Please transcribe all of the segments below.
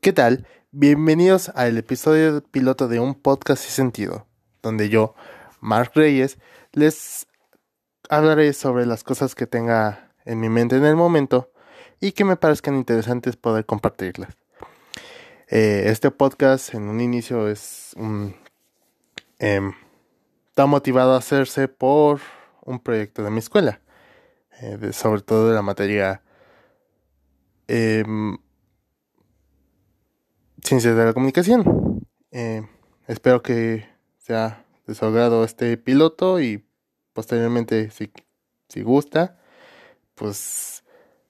¿Qué tal? Bienvenidos al episodio piloto de un podcast sin sentido, donde yo, Mark Reyes, les hablaré sobre las cosas que tenga en mi mente en el momento y que me parezcan interesantes poder compartirlas. Eh, este podcast en un inicio es un... Em, está motivado a hacerse por un proyecto de mi escuela, eh, sobre todo de la materia em, Ciencias de la Comunicación. Eh, espero que sea de este piloto y posteriormente, si, si gusta, pues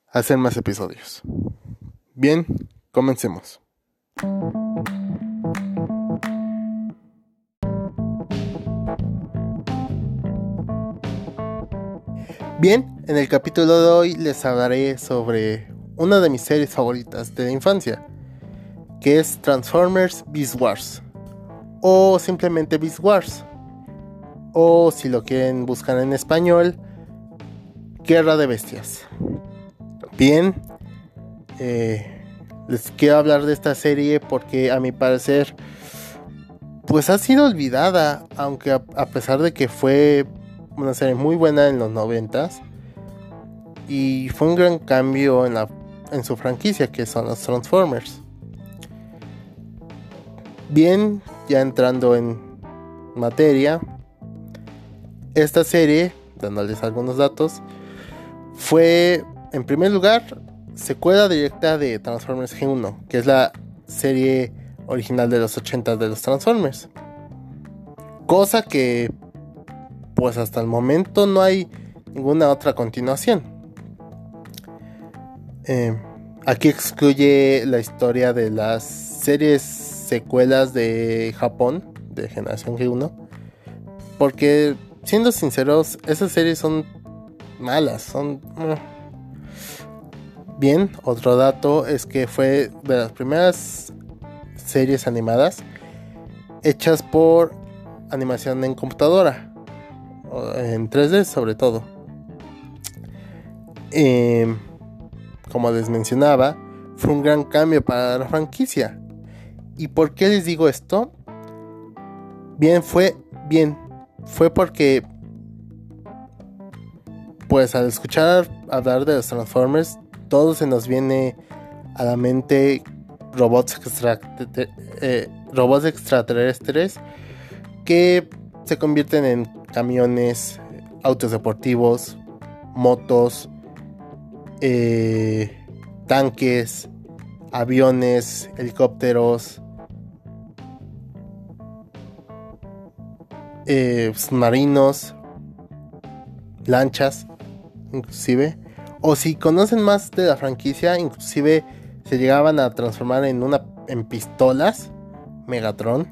hacer más episodios. Bien, comencemos. Bien, en el capítulo de hoy les hablaré sobre una de mis series favoritas de la infancia, que es Transformers Beast Wars, o simplemente Beast Wars, o si lo quieren buscar en español, Guerra de Bestias. Bien, eh, les quiero hablar de esta serie porque a mi parecer, pues ha sido olvidada, aunque a, a pesar de que fue una serie muy buena en los noventas y fue un gran cambio en, la, en su franquicia que son los Transformers. Bien, ya entrando en materia, esta serie, dándoles algunos datos, fue en primer lugar secuela directa de Transformers G1, que es la serie original de los 80 de los Transformers. Cosa que pues hasta el momento no hay ninguna otra continuación. Eh, aquí excluye la historia de las series secuelas de Japón, de Generación G1, porque siendo sinceros, esas series son malas, son... Bien, otro dato es que fue de las primeras series animadas hechas por animación en computadora en 3D sobre todo. Em, como les mencionaba, fue un gran cambio para la franquicia. ¿Y por qué les digo esto? Bien, fue bien. Fue porque, pues al escuchar hablar de los Transformers, todo se nos viene a la mente robots, eh, extraterrestres que se convierten en camiones, autos deportivos, motos, eh, tanques, aviones, helicópteros, eh, submarinos, lanchas, inclusive. O si conocen más de la franquicia, inclusive se llegaban a transformar en una en pistolas, Megatron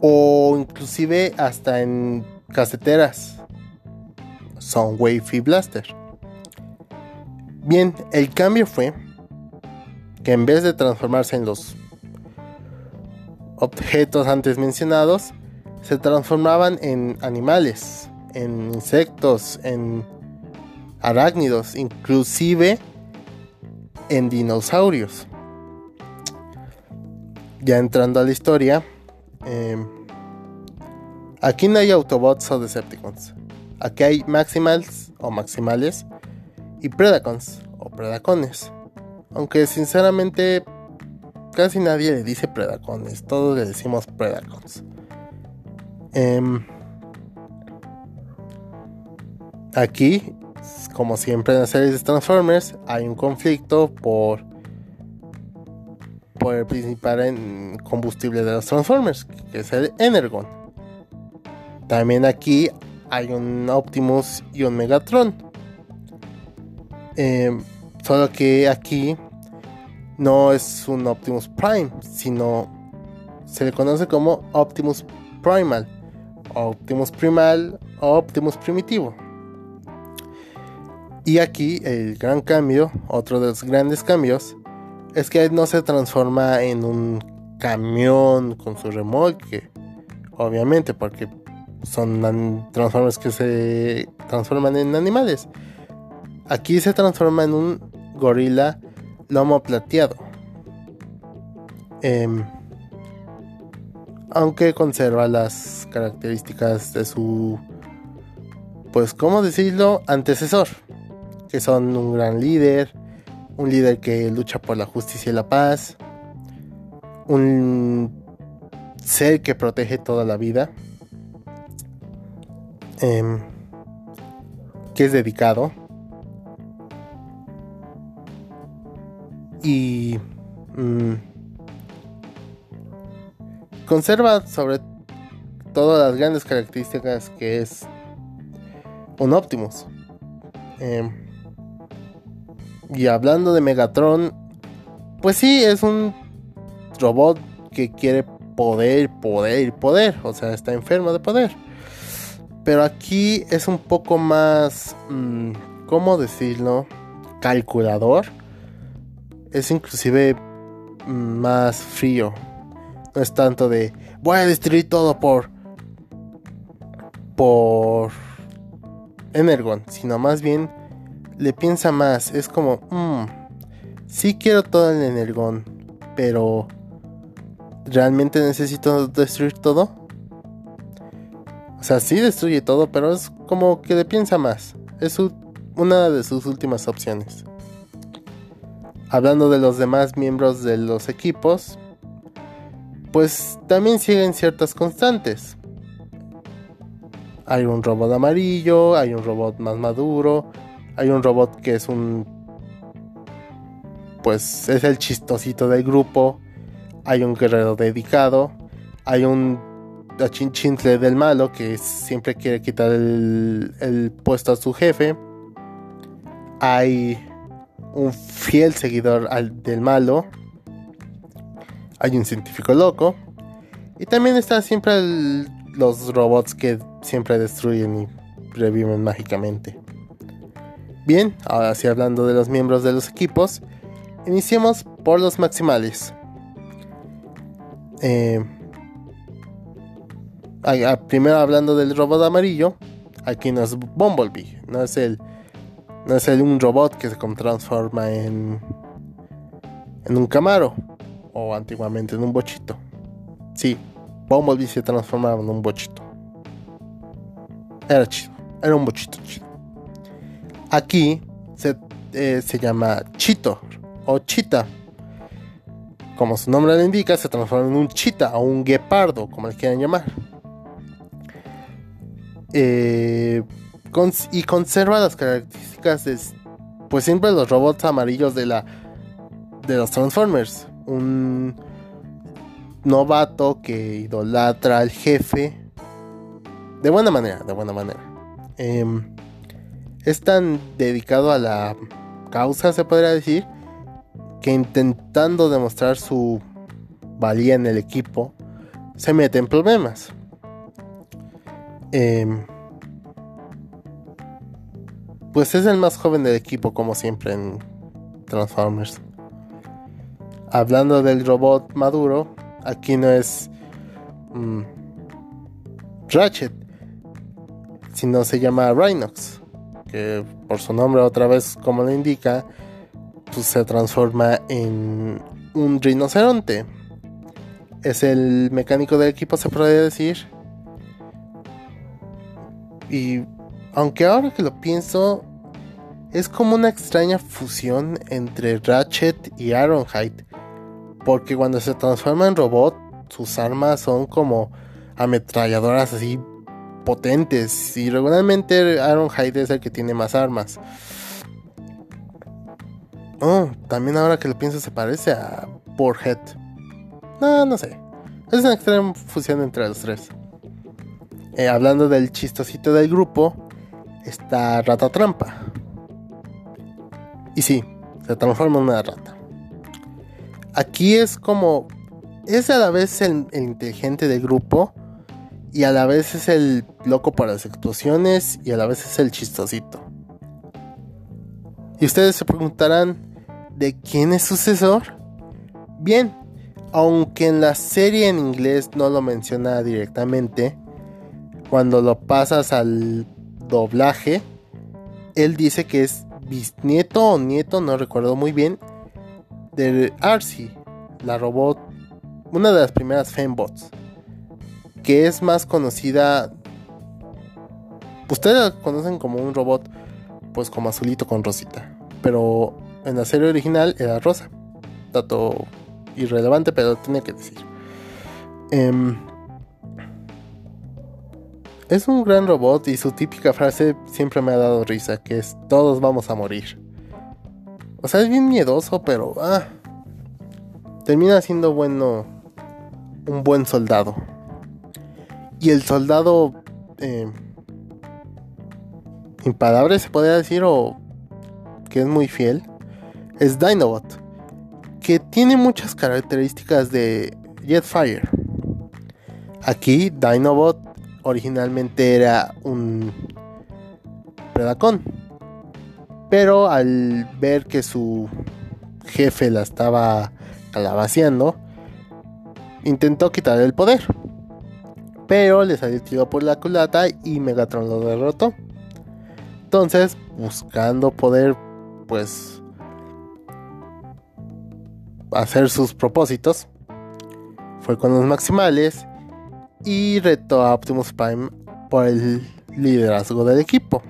o inclusive hasta en caseteras Soundwave y Blaster. Bien, el cambio fue que en vez de transformarse en los objetos antes mencionados, se transformaban en animales, en insectos, en arácnidos, inclusive en dinosaurios. Ya entrando a la historia, Em, aquí no hay Autobots o Decepticons. Aquí hay Maximals o Maximales y Predacons o Predacones. Aunque sinceramente casi nadie le dice Predacones, todos le decimos Predacons. Em, aquí, como siempre en las series de Transformers, hay un conflicto por por el principal en combustible de los Transformers, que es el Energon. También aquí hay un Optimus y un Megatron. Em, solo que aquí no es un Optimus Prime, sino se le conoce como Optimus Primal, Optimus Primal o Optimus Primitivo. Y aquí el gran cambio, otro de los grandes cambios, es que no se transforma en un camión con su remolque. Obviamente, porque son transformers que se transforman en animales. Aquí se transforma en un gorila lomo plateado. Em, aunque conserva las características de su, pues, ¿cómo decirlo?, antecesor, que son un gran líder, un líder que lucha por la justicia y la paz, un ser que protege toda la vida, em, que es dedicado y mm, conserva sobre todas las grandes características que es un Optimus. Em, y hablando de Megatron, pues sí, es un robot que quiere poder, poder, poder. O sea, está enfermo de poder. Pero aquí es un poco más, mm, ¿cómo decirlo? Calculador. Es inclusive mm, más frío. No es tanto de, voy a destruir todo por... por... Energon, sino más bien le piensa más. Es como, mmm, sí quiero todo el Energon, pero ¿realmente necesito destruir todo? O sea, sí destruye todo, pero es como que le piensa más. Es una de sus últimas opciones. Hablando de los demás miembros de los equipos, pues también siguen ciertas constantes. Hay un robot amarillo, hay un robot más maduro, hay un robot que es un... Pues es el chistosito del grupo, hay un guerrero dedicado, hay un chinchintle del malo que siempre quiere quitar el, puesto a su jefe, hay un fiel seguidor del malo, hay un científico loco, y también están siempre los robots que siempre destruyen y reviven mágicamente. Bien, ahora sí hablando de los miembros de los equipos, iniciemos por los maximales. Eh, primero hablando del robot amarillo, aquí no es Bumblebee, no es el no es el, un robot que se transforma en en un Camaro o antiguamente en un bochito. Sí, Bumblebee se transformaba en un bochito. Era chido, era un bochito chido. Aquí se, eh, se llama Chito o Chita como su nombre lo indica, se transforma en un chita o un guepardo, como le quieran llamar. Eh, y conserva las características de, pues siempre los robots amarillos de la de los Transformers. Un novato que idolatra al jefe de buena manera, de buena manera. Em, es tan dedicado a la causa, se podría decir, que intentando demostrar su valía en el equipo, se mete en problemas. Em, pues es el más joven del equipo, como siempre en Transformers. Hablando del robot maduro, aquí no es mm, Ratchet, sino se llama Rhinox, que por su nombre otra vez, como lo indica, pues, se transforma en un rinoceronte. Es el mecánico del equipo, se podría decir. Y aunque ahora que lo pienso, es como una extraña fusión entre Ratchet y Ironhide. Porque cuando se transforma en robot, sus armas son como ametralladoras así potentes. Y regularmente Ironhide es el que tiene más armas. Oh, también ahora que lo pienso se parece a Boarhead. No, no sé. Es una extrema fusión entre los tres. Eh, hablando del chistosito del grupo, está Rata Trampa. Y sí, se transforma en una rata. Aquí es como. Es a la vez el, el inteligente del grupo. Y a la vez es el loco por las explosiones. Y a la vez es el chistosito. Y ustedes se preguntarán, ¿De quién es sucesor? Bien, aunque en la serie en inglés no lo menciona directamente, cuando lo pasas al doblaje, él dice que es bisnieto o nieto, no recuerdo muy bien, de Arcee, la robot una de las primeras fembots, que es más conocida. Ustedes la conocen como un robot, pues como azulito con rosita, pero en la serie original era rosa. Dato irrelevante, pero tiene que decir. Em, es un gran robot y su típica frase siempre me ha dado risa, que es todos vamos a morir. O sea, es bien miedoso, pero ah, termina siendo bueno, un buen soldado. Y el soldado eh, imparable se podría decir o que es muy fiel es Dinobot, que tiene muchas características de Jetfire. Aquí Dinobot originalmente era un Predacon, pero al ver que su jefe la estaba calabaceando, intentó quitarle el poder. Pero le salió tiro por la culata y Megatron lo derrotó. Entonces, buscando poder, pues, hacer sus propósitos, fue con los maximales y retó a Optimus Prime por el liderazgo del equipo.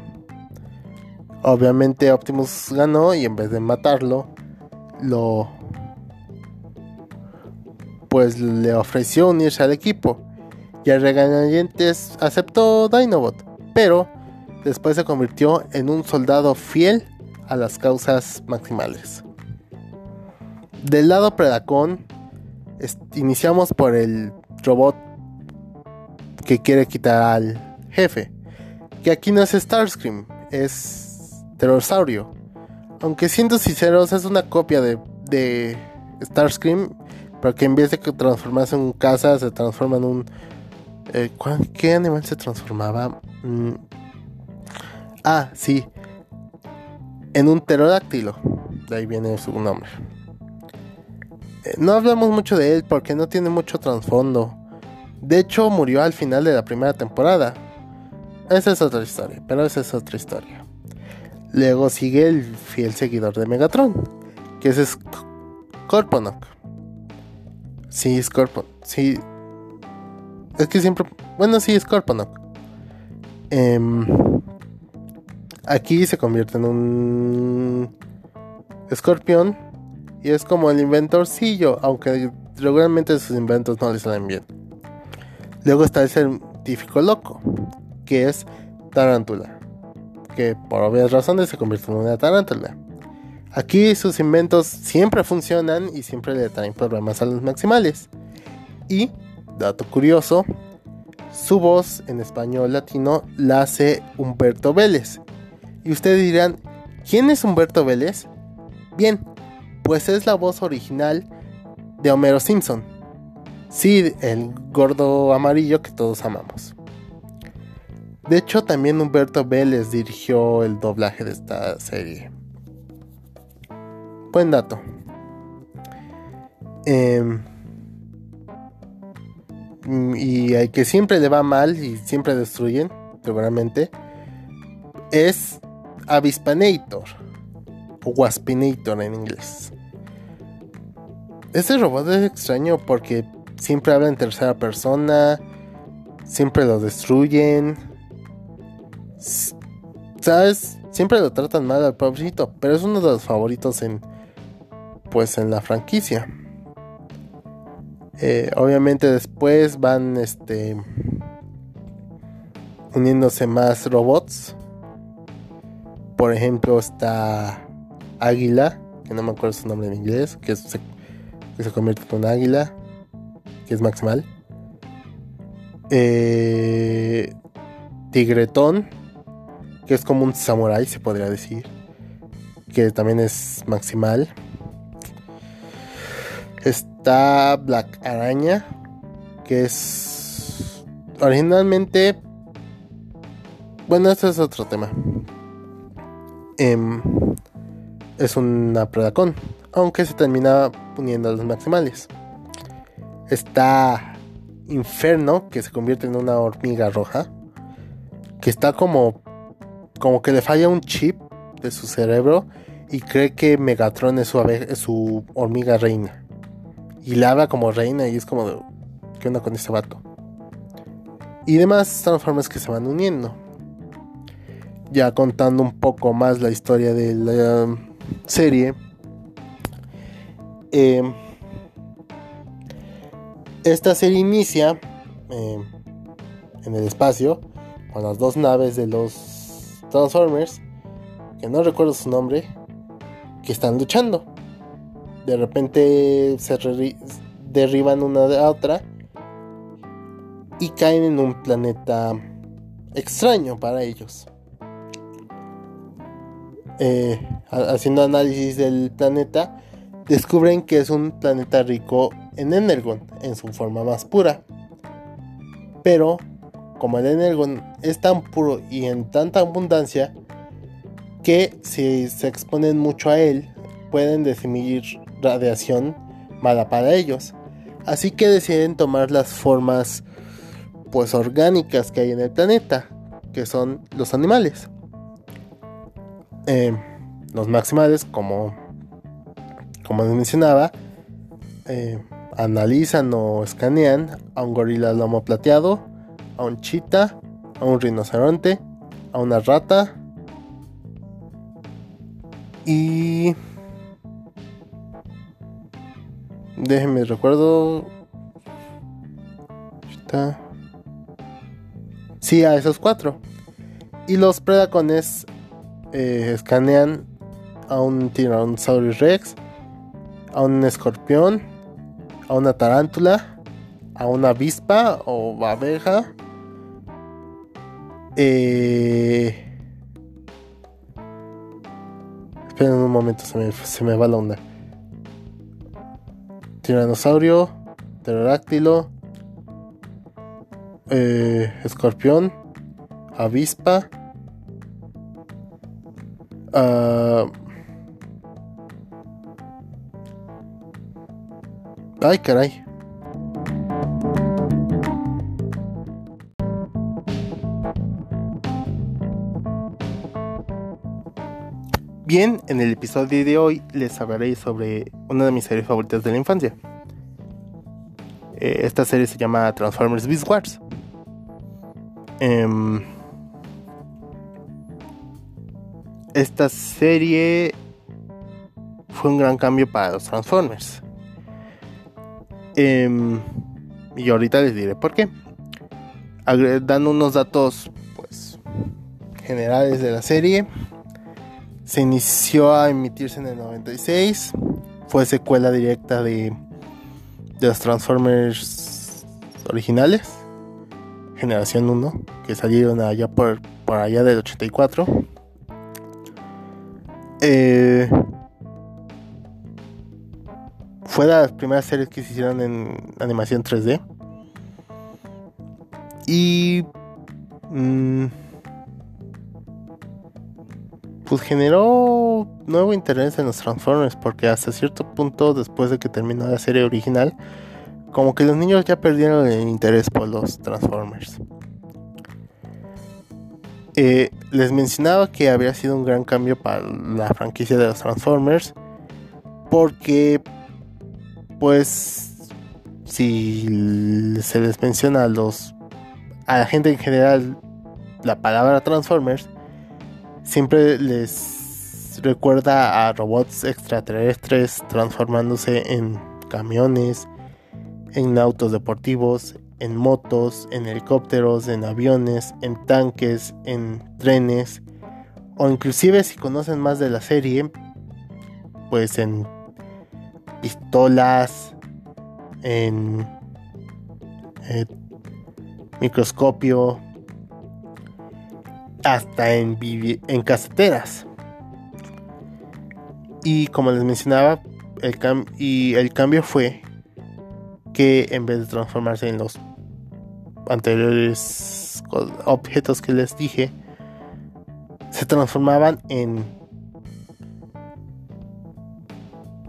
Obviamente Optimus ganó y en vez de matarlo, lo pues le ofreció unirse al equipo. Y el regañadientes aceptó Dinobot, pero después se convirtió en un soldado fiel a las causas maximales. Del lado Predacon, iniciamos por el robot que quiere quitar al jefe. Que aquí no es Starscream, es Pterosaurio. Aunque siendo sinceros, es una copia de, de Starscream, pero que en vez de transformarse en un casa, se transforma en un. Eh, ¿Qué animal se transformaba? Mm. Ah, sí. En un pterodáctilo. De ahí viene su nombre. Eh, no hablamos mucho de él porque no tiene mucho trasfondo. De hecho, murió al final de la primera temporada. Esa es otra historia, pero esa es otra historia. Luego sigue el fiel seguidor de Megatron, que es Scorponok. Sí, Scorponok. Sí. Es que siempre. Bueno, sí, Scorponok. Em, aquí se convierte en un escorpión. Y es como el inventorcillo, aunque regularmente sus inventos no le salen bien. Luego está el científico loco, que es Tarántula, que por obvias razones se convierte en una tarántula. Aquí sus inventos siempre funcionan y siempre le traen problemas a los maximales. Y, dato curioso, su voz en español latino la hace Humberto Vélez. Y ustedes dirán, ¿quién es Humberto Vélez? Bien, pues es la voz original de Homero Simpson Sí, el gordo amarillo que todos amamos. De hecho, también Humberto Vélez dirigió el doblaje de esta serie. Buen dato. Em, y al que siempre le va mal y siempre destruyen, seguramente, es Avispanator o Waspinator en inglés. Este robot es extraño porque siempre habla en tercera persona, siempre lo destruyen. ¿Sabes? Siempre lo tratan mal al pobrecito, pero es uno de los favoritos en pues en la franquicia. Eh, obviamente después van este uniéndose más robots. Por ejemplo está Águila, que no me acuerdo su nombre en inglés, que se, que se convierte en un águila que es maximal. Eh, tigretón, que es como un samurai, se podría decir. Que también es maximal. Está Black Araña, que es originalmente... Bueno, este es otro tema. Em, es una Predacon, aunque se termina uniendo a los maximales. Está Inferno, que se convierte en una hormiga roja. Que está como. Como que le falla un chip de su cerebro. Y cree que Megatron es su, su hormiga reina. y la habla como reina y es como de, ¿qué onda con este vato? Y demás Transformers que se van uniendo. Ya contando un poco más la historia de la serie. Eh, esta serie inicia eh, en el espacio con las dos naves de los Transformers, que no recuerdo su nombre, que están luchando. De repente se derriban una de otra y caen en un planeta extraño para ellos. Eh, haciendo análisis del planeta, descubren que es un planeta rico en Energon, en su forma más pura. Pero, como el Energon es tan puro y en tanta abundancia, que si se exponen mucho a él, pueden decidir radiación mala para ellos. Así que deciden tomar las formas pues orgánicas que hay en el planeta, que son los animales. Eh, los maximales, como, como les mencionaba, eh, analizan o escanean a un gorila lomo plateado, a un chita, a un rinoceronte, a una rata y... Déjenme recuerdo... Sí, a esos cuatro. Y los predacones eh, escanean a un Tyrannosaurus Rex, a un escorpión, a una tarántula, a una avispa o abeja. Eh... Esperen un momento, se me, se me va la onda. Tiranosaurio, pterodáctilo, eh, escorpión, avispa, uh, ay caray. Bien, en el episodio de hoy les hablaré sobre una de mis series favoritas de la infancia. Eh, esta serie se llama Transformers Beast Wars. Em, esta serie fue un gran cambio para los Transformers. Em, y ahorita les diré por qué. Dando unos datos pues generales de la serie. Se inició a emitirse en el 96. Fue secuela directa de, de los Transformers originales generación 1, que salieron allá por, por allá del 84. Eh, fue de las primeras series que se hicieron en animación 3D. Y... Mm, pues generó nuevo interés en los Transformers porque hasta cierto punto después de que terminó la serie original como que los niños ya perdieron el interés por los Transformers. Eh, les mencionaba que había sido un gran cambio para la franquicia de los Transformers. Porque, pues, si se les menciona a los a la gente en general la palabra Transformers, siempre les recuerda a robots extraterrestres transformándose en camiones, en autos deportivos, en motos, en helicópteros, en aviones, en tanques, en trenes, o inclusive si conocen más de la serie, pues en pistolas, en eh, microscopio, hasta en, en caseteras. Y como les mencionaba, el, y el cambio fue que en vez de transformarse en los anteriores objetos que les dije, se transformaban en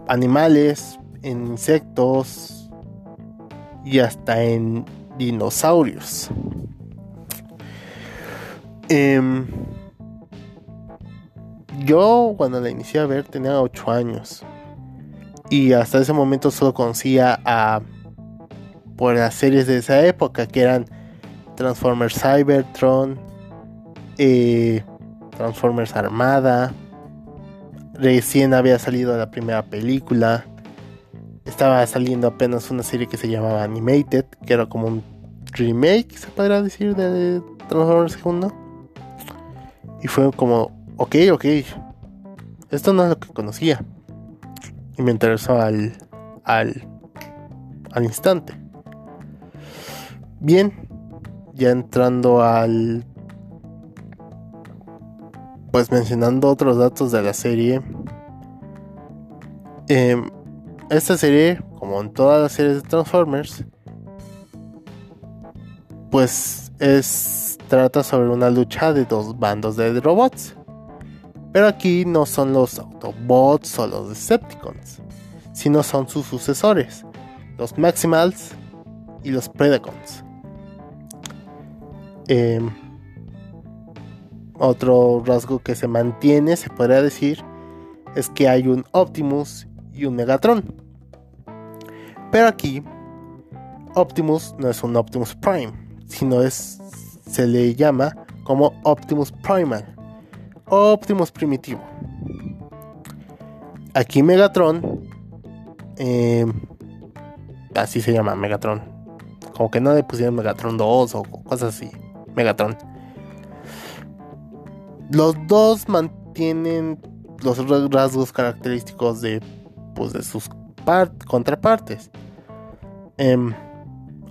animales, en insectos y hasta en dinosaurios. Em, yo cuando la inicié a ver tenía 8 años. Y hasta ese momento solo conocía a por las series de esa época que eran Transformers Cybertron, eh, Transformers Armada. Recién había salido la primera película. Estaba saliendo apenas una serie que se llamaba Animated, que era como un remake, se podría decir, de Transformers segundo. Y fue como, ok, ok, esto no es lo que conocía. Y me interesó al, al, al instante. Bien, ya entrando al... Pues mencionando otros datos de la serie. Em, esta serie, como en todas las series de Transformers, pues es trata sobre una lucha de dos bandos de robots. Pero aquí no son los Autobots o los Decepticons, sino son sus sucesores, los Maximals y los Predacons. Em, otro rasgo que se mantiene, se podría decir, es que hay un Optimus y un Megatron. Pero aquí, Optimus no es un Optimus Prime, sino es, se le llama como Optimus Primal Optimus primitivo. Aquí Megatron, em, así se llama Megatron. Como que no le pusieron Megatron 2 o cosas así. Megatron. Los dos mantienen los rasgos característicos de, pues, de sus contrapartes. Em,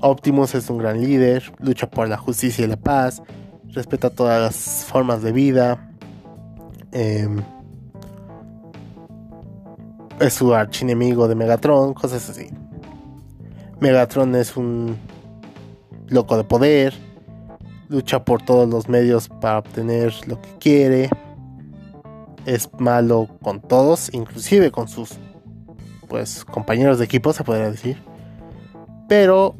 Optimus es un gran líder, lucha por la justicia y la paz, respeta todas las formas de vida. Em, es su archienemigo de Megatron, cosas así. Megatron es un loco de poder, lucha por todos los medios para obtener lo que quiere. Es malo con todos, inclusive con sus pues compañeros de equipo, se podría decir. Pero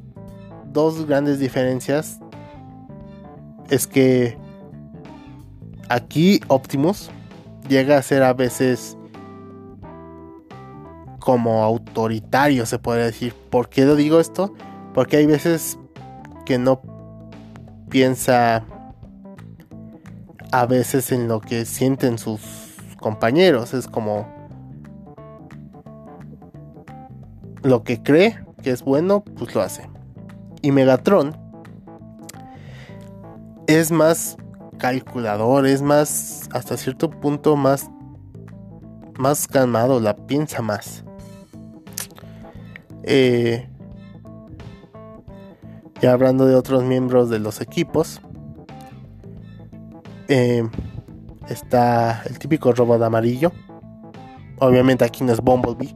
dos grandes diferencias es que aquí Optimus llega a ser a veces como autoritario, se podría decir. ¿Por qué lo digo esto? Porque hay veces que no piensa a veces en lo que sienten sus compañeros. Es como lo que cree que es bueno, pues lo hace. Y Megatron es más calculador, es más, hasta cierto punto más, más calmado, la piensa más. Eh, ya hablando de otros miembros de los equipos, eh, está el típico robot amarillo. Obviamente aquí no es Bumblebee.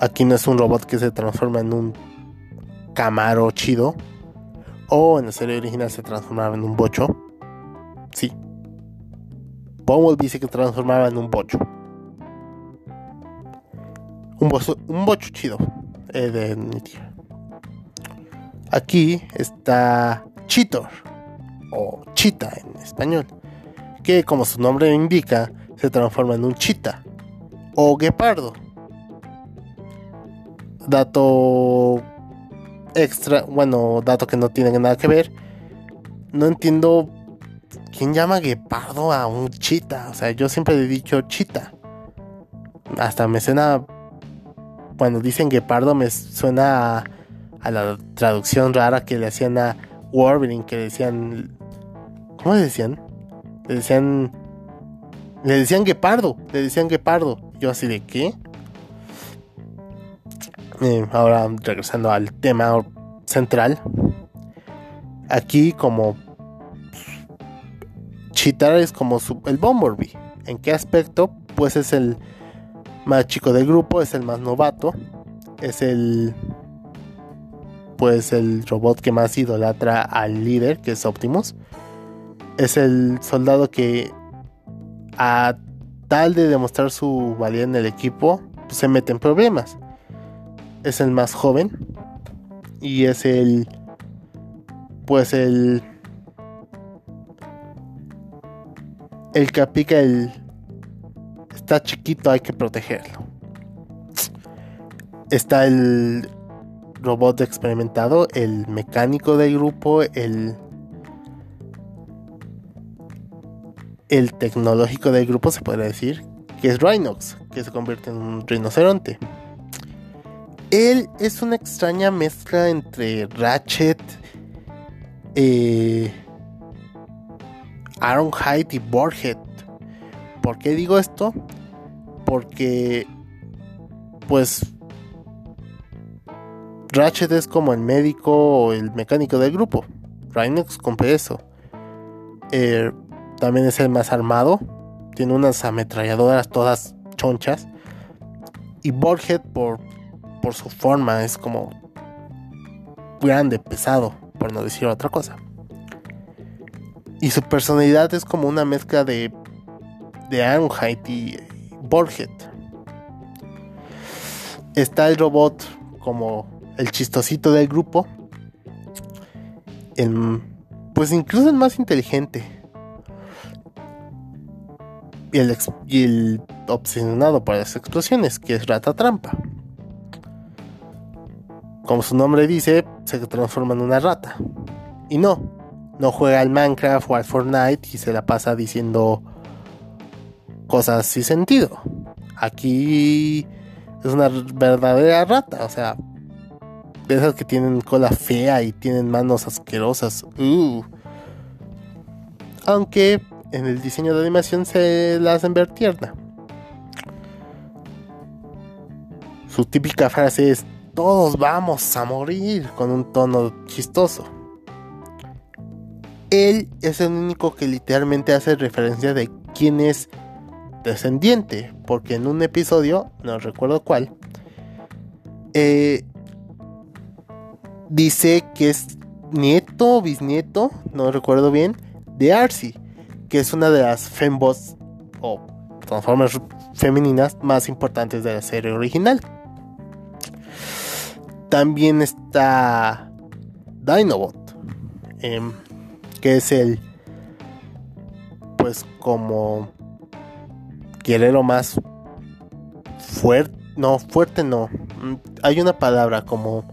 Aquí no es un robot que se transforma en un Camaro chido. O en la serie original se transformaba en un bocho. Sí. Bumblebee se transformaba en un bocho. Un, bocho chido. Eh, de Aquí está Cheetor o Chita en español, que como su nombre indica, se transforma en un chita o guepardo. Dato extra, bueno, dato que no tiene nada que ver. No entiendo quién llama guepardo a un chita. O sea, yo siempre he dicho chita. Hasta me suena, cuando dicen guepardo, me suena a a la traducción rara que le hacían a Wolverine, que decían. ¿Cómo le decían? Le decían. Le decían guepardo, le decían guepardo. Yo así de qué. Eh, ahora regresando al tema central. Aquí como Chitar es como el Bumblebee. ¿En qué aspecto? Pues es el más chico del grupo, es el más novato, es el pues el robot que más idolatra al líder, que es Optimus. Es el soldado que a tal de demostrar su valía en el equipo, pues, se mete en problemas. Es el más joven y es el pues el el que aplica el está chiquito, hay que protegerlo. está el robot experimentado, el mecánico del grupo, el el tecnológico del grupo se podría decir, que es Rhinox, que se convierte en un rinoceronte. Él es una extraña mezcla entre Ratchet, eh, Ironhide y Borhead. ¿Por qué digo esto? Porque, pues, Ratchet es como el médico o el mecánico del grupo. Rhinox cumple eso. Eh, también es el más armado. Tiene unas ametralladoras todas chonchas. Y Borhead por, por su forma es como grande, pesado, por no decir otra cosa. Y su personalidad es como una mezcla de, de y Borhead. Está el robot como el chistosito del grupo. El, pues incluso el más inteligente y el, obsesionado por las explosiones, que es Rata Trampa. Como su nombre dice, se transforma en una rata. Y no, no juega al Minecraft o al Fortnite y se la pasa diciendo cosas sin sentido. Aquí es una verdadera rata, o sea, de esas que tienen cola fea y tienen manos asquerosas. Uh. Aunque en el diseño de animación se la hacen ver tierna. Su típica frase es todos vamos a morir con un tono chistoso. Él es el único que literalmente hace referencia de quién es descendiente, porque en un episodio, no recuerdo cuál, eh, dice que es nieto o bisnieto, no recuerdo bien, de Arcee que es una de las fembots o Transformers femeninas más importantes de la serie original. También está Dinobot, em, que es el, pues como guerrero más fuerte, no, fuerte no, mm, hay una palabra como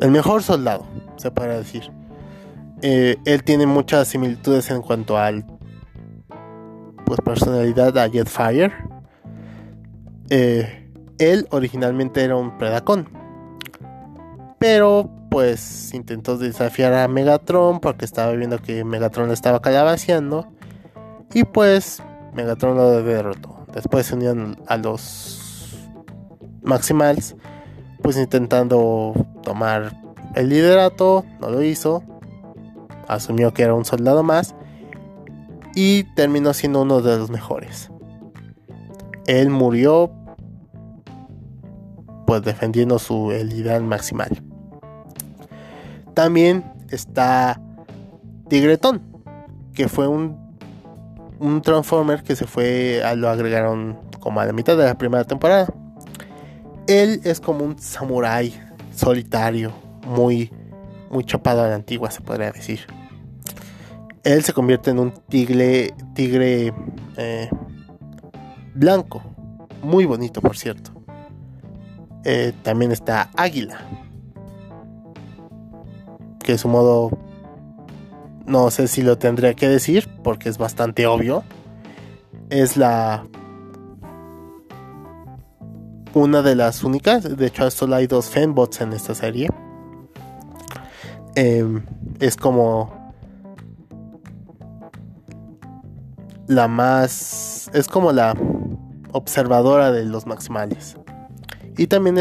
el mejor soldado, se puede decir. Eh, él tiene muchas similitudes en cuanto al pues personalidad a Jetfire. Eh, él originalmente era un Predacon. Pero pues intentó desafiar a Megatron porque estaba viendo que Megatron estaba calabaceando. Y pues Megatron lo derrotó. Después se unieron a los Maximals. Pues intentando tomar el liderato. No lo hizo asumió que era un soldado más y terminó siendo uno de los mejores. Él murió pues defendiendo su ideal maximal. También está Tigretón, que fue un, un Transformer que se fue, lo agregaron como a la mitad de la primera temporada. Él es como un samurái solitario, muy muy chapado a la antigua, se podría decir. Él se convierte en un tigre, tigre eh, blanco, muy bonito, por cierto. Eh, también está Águila, que su modo, no sé si lo tendría que decir, porque es bastante obvio. Es la una de las únicas, de hecho solo hay dos fanbots en esta serie Em, es como la más es como la observadora de los maximales y también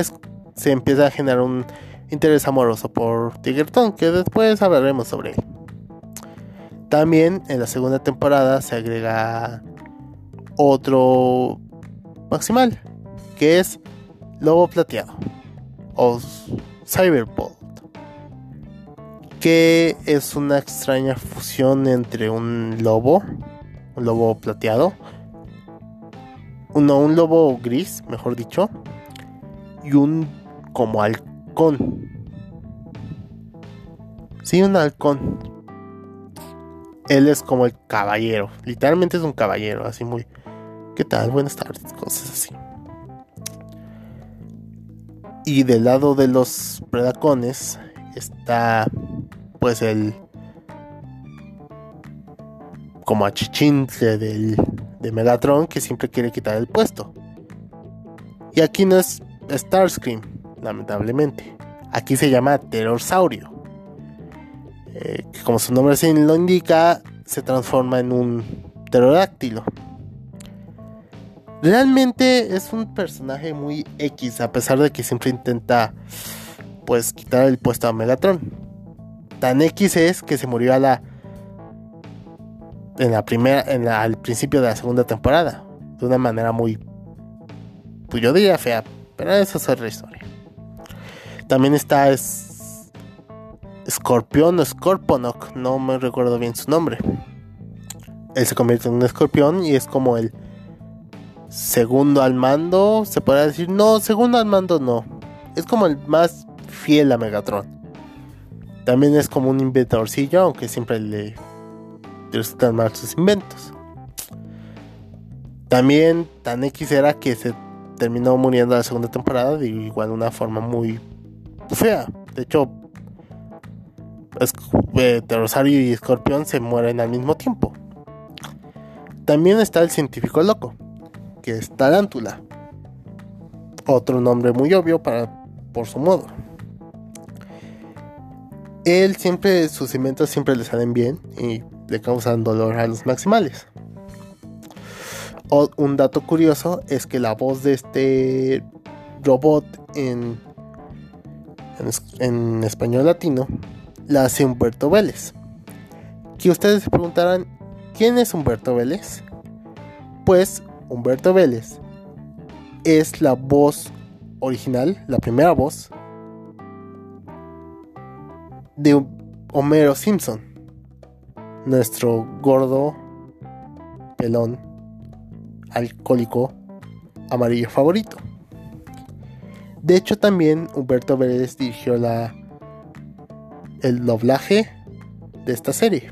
se empieza a generar un interés amoroso por Tigerton que después hablaremos sobre él. También en la segunda temporada se agrega otro maximal que es lobo plateado o cyberpol que es una extraña fusión entre un lobo, un lobo plateado, no, un lobo gris, mejor dicho, y un como halcón. Sí, un halcón. Él es como el caballero, literalmente es un caballero, así muy, ¿qué tal? Buenas tardes, cosas así. Y del lado de los Predacones está pues el como achichintle del, de Megatron que siempre quiere quitar el puesto. Y aquí no es Starscream, lamentablemente. Aquí se llama Terrorsaurio. Eh, que como su nombre lo indica, se transforma en un pterodáctilo. Realmente es un personaje muy X, a pesar de que siempre intenta pues quitar el puesto a Megatron. Tan X es que se murió la en la primera en al principio de la segunda temporada de una manera muy pues yo diría fea, pero esa es otra historia. También está es, Escorpión o Scorponok, no me recuerdo bien su nombre. Él se convierte en un escorpión y es como el segundo al mando, se podría decir, no, segundo al mando no. Es como el más fiel a Megatron. También es como un inventorcillo, aunque siempre le resultan mal sus inventos. También tan X era que se terminó muriendo en la segunda temporada de igual una forma muy fea. De hecho, eh, Rosario y Escorpión se mueren al mismo tiempo. También está el científico loco, que es Tarántula. Otro nombre muy obvio para, por su modo. Él siempre, sus inventos siempre le salen bien y le causan dolor a los maximales un dato curioso es que la voz de este robot en, en, español latino la hace Humberto Vélez. Que ustedes se preguntarán, ¿quién es Humberto Vélez? Pues Humberto Vélez es la voz original, la primera voz de Homero Simpson, nuestro gordo pelón alcohólico amarillo favorito. De hecho, también Humberto Vélez dirigió la, el doblaje de esta serie.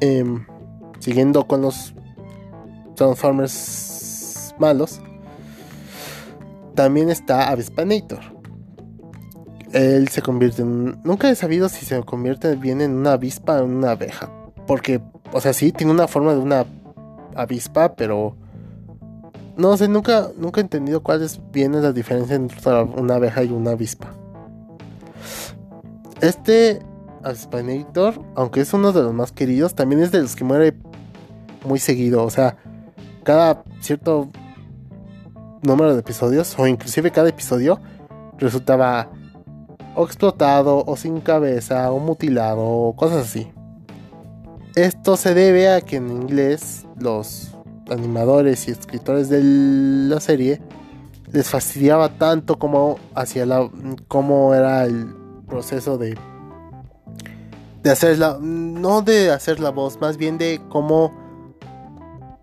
Em, siguiendo con los Transformers malos, también está Avispanator. Él se convierte en. Nunca he sabido si se convierte bien en una avispa o en una abeja. Porque, o sea, sí, tiene una forma de una avispa, pero no sé, nunca, nunca he entendido cuál es bien la diferencia entre una abeja y una avispa. Este Avispanator, aunque es uno de los más queridos, también es de los que muere muy seguido. O sea, cada cierto número de episodios, o inclusive cada episodio, resultaba o explotado, o sin cabeza, o mutilado, o cosas así. Esto se debe a que en inglés los animadores y escritores de la serie les fastidiaba tanto como la cómo era el proceso de de hacer la no de hacer la voz, más bien de cómo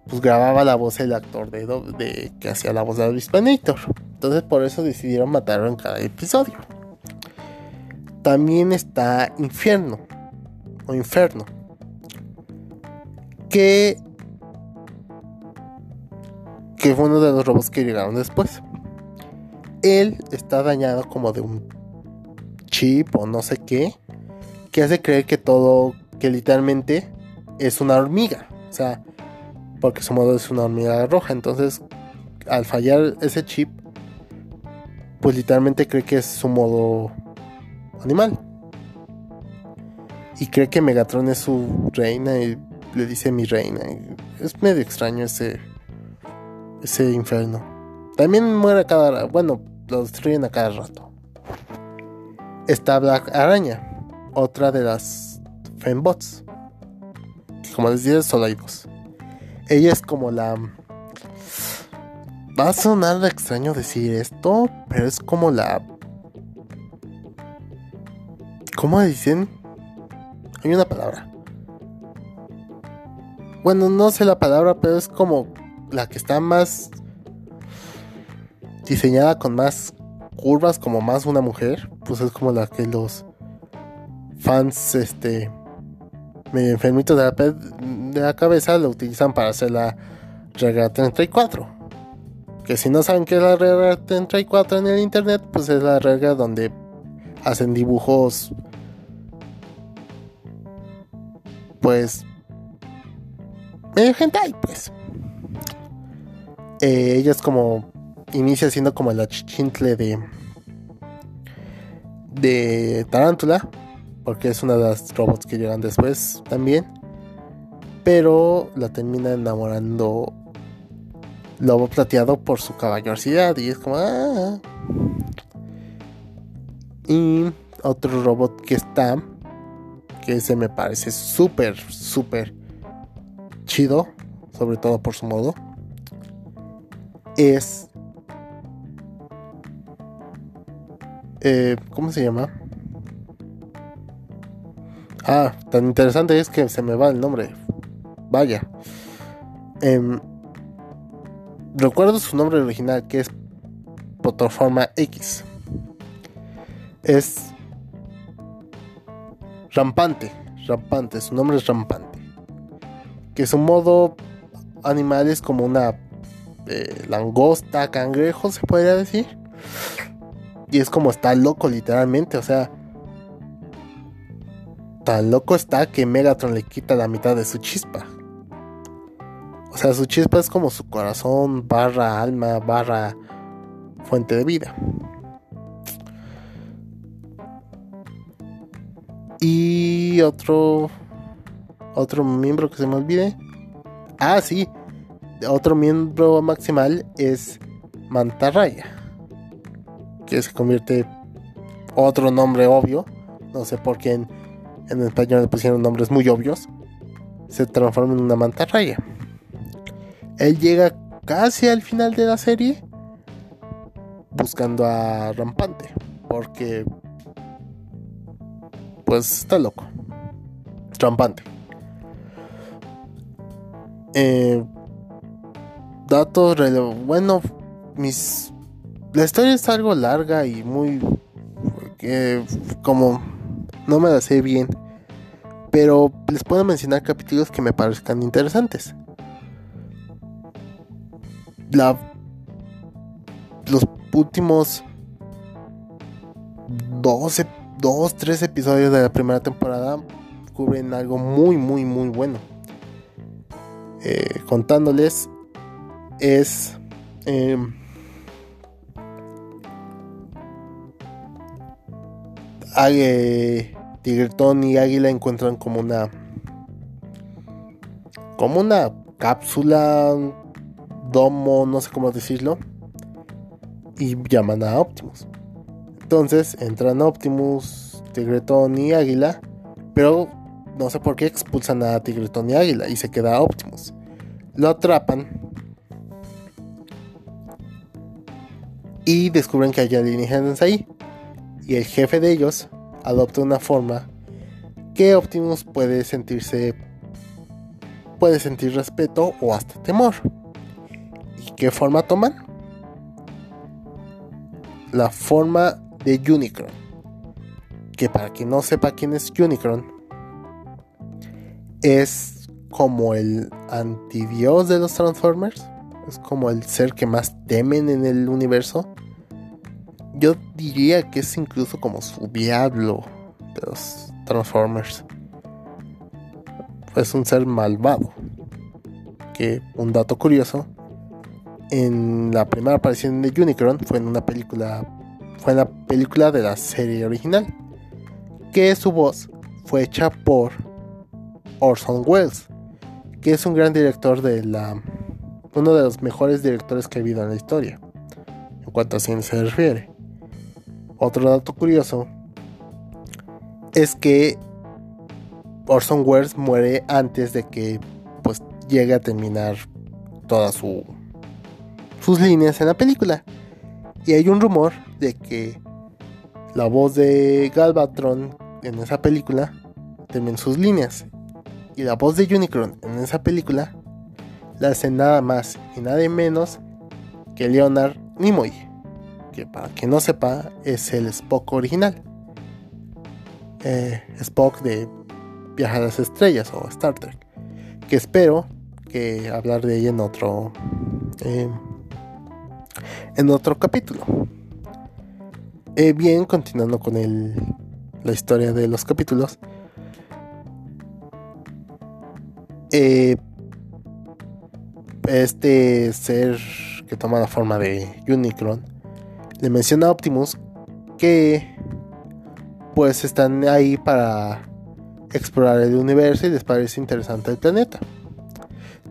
pues grababa la voz el actor de, de que hacía la voz de Hispanator. Entonces por eso decidieron matarlo en cada episodio. También está Infierno o Inferno que que fue uno de los robots que llegaron después. Él está dañado como de un chip o no sé qué, que hace creer que todo, que literalmente es una hormiga. O sea, porque su modo es una hormiga roja. Entonces, al fallar ese chip, pues literalmente cree que es su modo animal. Y cree que Megatron es su reina y le dice mi reina. Es medio extraño ese, ese infierno. También muere cada bueno, lo destruyen a cada rato. Está Black Araña, otra de las Fembots. Como les dije, solo hay. Ella es como la. Va a sonar extraño decir esto, pero es como la. ¿Cómo dicen? Hay una palabra. Bueno, no sé la palabra, pero es como la que está más diseñada con más curvas, como más una mujer. Pues es como la que los fans, este, medio enfermitos de la, de la cabeza lo utilizan para hacer la regla 34. Que si no saben qué es la regla 34 en el internet, pues es la regla donde hacen dibujos pues medio hentai pues eh, ella es como inicia siendo como la chichintle de de Tarántula porque es una de las robots que llegan después también pero la termina enamorando Lobo Plateado por su caballerosidad y es como ah. y otro robot que está que ese me parece súper súper chido sobre todo por su modo es eh, ¿cómo se llama? Ah, tan interesante es que se me va el nombre. Vaya. Em, recuerdo su nombre original que es Potoforma X. Es rampante, rampante, su nombre es rampante. Que su modo animal es como una langosta, cangrejo, se podría decir. Y es como está loco, literalmente. O sea, tan loco está que Megatron le quita la mitad de su chispa. O sea, su chispa es como su corazón, barra alma, barra fuente de vida. Y otro. Otro miembro que se me olvide. Ah, sí. Otro miembro maximal es Mantarraya. Que se convierte. Otro nombre obvio. No sé por qué en, en español le pusieron nombres muy obvios. Se transforma en una mantarraya. Él llega casi al final de la serie buscando a Rampante. Porque. Pues está loco. Rampante. Eh, datos Bueno, mis. La historia es algo larga y muy. Que como. No me la sé bien. Pero les puedo mencionar capítulos que me parezcan interesantes la, los últimos 12, 2, 3 episodios de la primera temporada cubren algo muy, muy, muy bueno. Eh, contándoles es... Eh, Tigretón y Águila encuentran como una como una cápsula domo, no sé cómo decirlo, y llaman a Optimus. Entonces entran Optimus, Tigretón y Águila, pero no sé por qué expulsan a Tigretón y Águila y se queda Optimus. Lo atrapan y descubren que hay alienígenas ahí. Y el jefe de ellos adopta una forma que Optimus puede sentirse puede sentir respeto o hasta temor. ¿Qué forma toman? La forma de Unicron. Que para quien no sepa quién es Unicron, es como el antidios de los Transformers. Es como el ser que más temen en el universo. Yo diría que es incluso como su diablo de los Transformers. Es un ser malvado. Que un dato curioso en la primera aparición de Unicron fue en una película fue en la película de la serie original que su voz fue hecha por Orson Welles que es un gran director de la uno de los mejores directores que ha habido en la historia en cuanto a cine se refiere otro dato curioso es que Orson Welles muere antes de que pues llegue a terminar toda su sus líneas en la película. Y hay un rumor de que la voz de Galvatron en esa película termina sus líneas. Y la voz de Unicron en esa película la hace nada más y nada menos que Leonard Nimoy, que para quien no sepa es el Spock original. Eh, Spock de Viajar a las Estrellas o Star Trek. Que espero que hablar de ella en otro eh, en otro capítulo. Eh, bien, continuando con el, la historia de los capítulos. Eh, este ser que toma la forma de Unicron le menciona a Optimus que pues están ahí para explorar el universo y les parece interesante el planeta.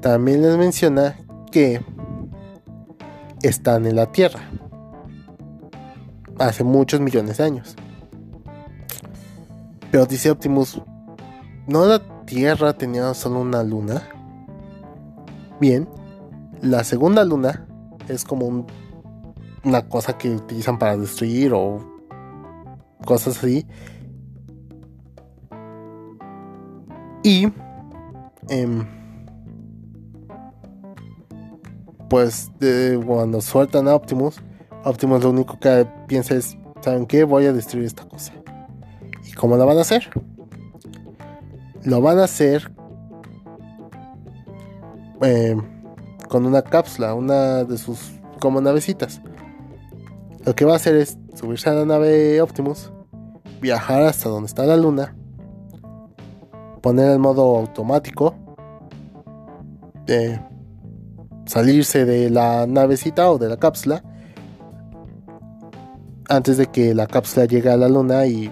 También les menciona que están en la Tierra hace muchos millones de años. Pero dice Optimus, ¿no la Tierra tenía solo una luna? Bien, la segunda luna es como una cosa que utilizan para destruir o cosas así. Y em, pues cuando sueltan a Optimus, Optimus lo único que piensa es, ¿saben qué? Voy a destruir esta cosa. ¿Y cómo la van a hacer? Lo van a hacer em, con una cápsula, una de sus como navecitas. Lo que va a hacer es subirse a la nave Optimus, viajar hasta donde está la luna, poner el modo automático, salirse de la navecita o de la cápsula antes de que la cápsula llegue a la luna y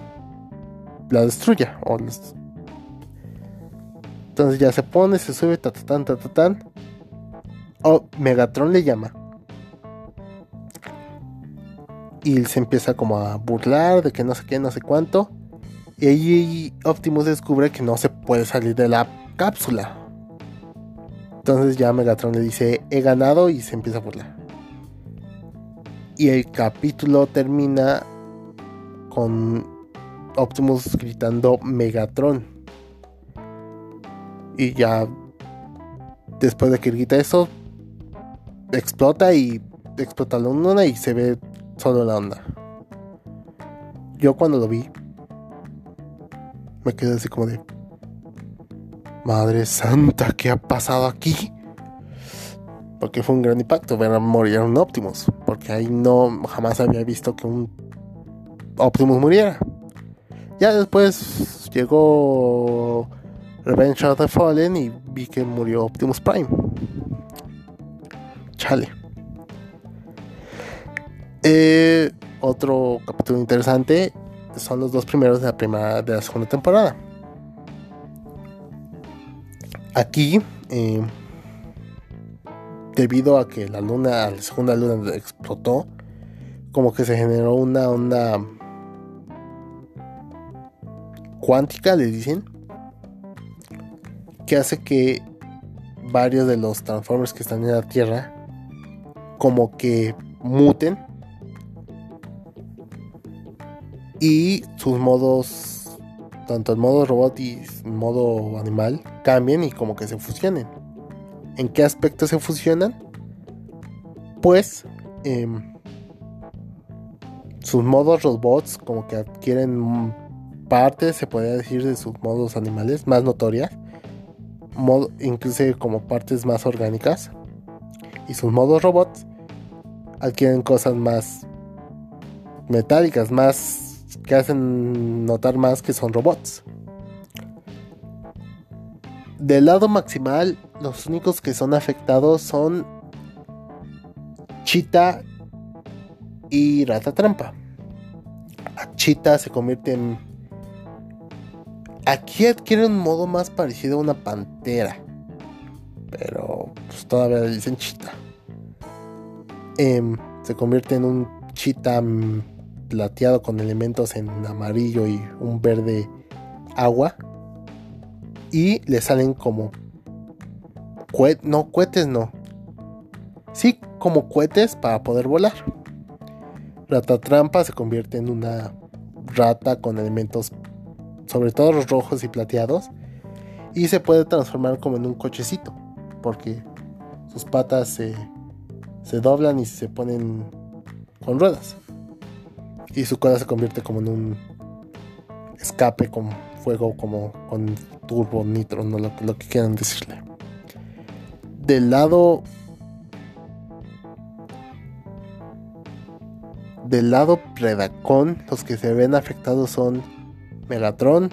la destruya. Entonces ya se pone, se sube, ta ta ta ta O Megatron le llama. Y se empieza como a burlar de que no sé qué, no sé cuánto. Y ahí Optimus descubre que no se puede salir de la cápsula. Entonces ya Megatron le dice, he ganado y se empieza a burlar. Y el capítulo termina con Optimus gritando Megatron. Y ya después de que grita eso, explota y explota la onda y se ve solo la onda. Yo cuando lo vi, me quedé así como de, Madre Santa, ¿qué ha pasado aquí? Porque fue un gran impacto ver a morir un Optimus. Porque ahí no jamás había visto que un Optimus muriera. Ya después llegó Revenge of the Fallen y vi que murió Optimus Prime. Chale. Eh, otro capítulo interesante son los dos primeros de la primera de la segunda temporada. Aquí, eh, debido a que la luna, la segunda luna explotó, como que se generó una onda cuántica, le dicen, que hace que varios de los Transformers que están en la Tierra, como que muten y sus modos tanto el modo robot y el modo animal cambien y como que se fusionen. ¿En qué aspecto se fusionan? Pues em, sus modos robots como que adquieren partes, se podría decir, de sus modos animales más notorias, modo, incluso como partes más orgánicas. Y sus modos robots adquieren cosas más metálicas, más que hacen notar más que son robots. Del lado maximal, los únicos que son afectados son Chita y Rata Trampa. Chita se convierte en. Aquí adquiere un modo más parecido a una pantera. Pero pues, todavía dicen Chita. Em, se convierte en un Chita plateado con elementos en amarillo y un verde agua. Y le salen como no, cohetes no. Sí, como cohetes para poder volar. Rata trampa se convierte en una rata con elementos, sobre todo los rojos y plateados. Y se puede transformar como en un cochecito. Porque sus patas se, se doblan y se ponen con ruedas y su cola se convierte como en un escape con fuego, como con turbo, nitro, no lo, que quieran decirle. del lado del lado Predacon, los que se ven afectados son Megatron,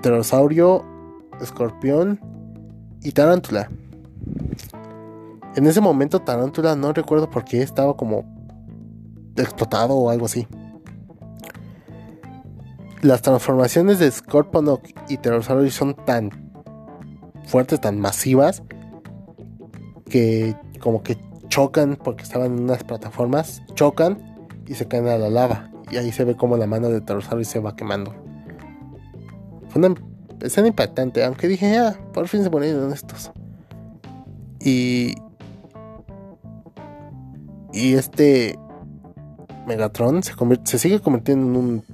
Pterosaurio, Escorpión y Tarántula. En ese momento Tarántula no recuerdo por qué estaba como explotado o algo así. Las transformaciones de Scorponok y Pterosaurio son tan fuertes, tan masivas, que como que chocan porque estaban en unas plataformas, chocan y se caen a la lava. Y ahí se ve como la mano de Pterosaurio se va quemando. Fue una escena impactante, aunque dije, ya, ah, por fin se ponen estos. Y. Y este. Megatron se, se sigue convirtiendo en un.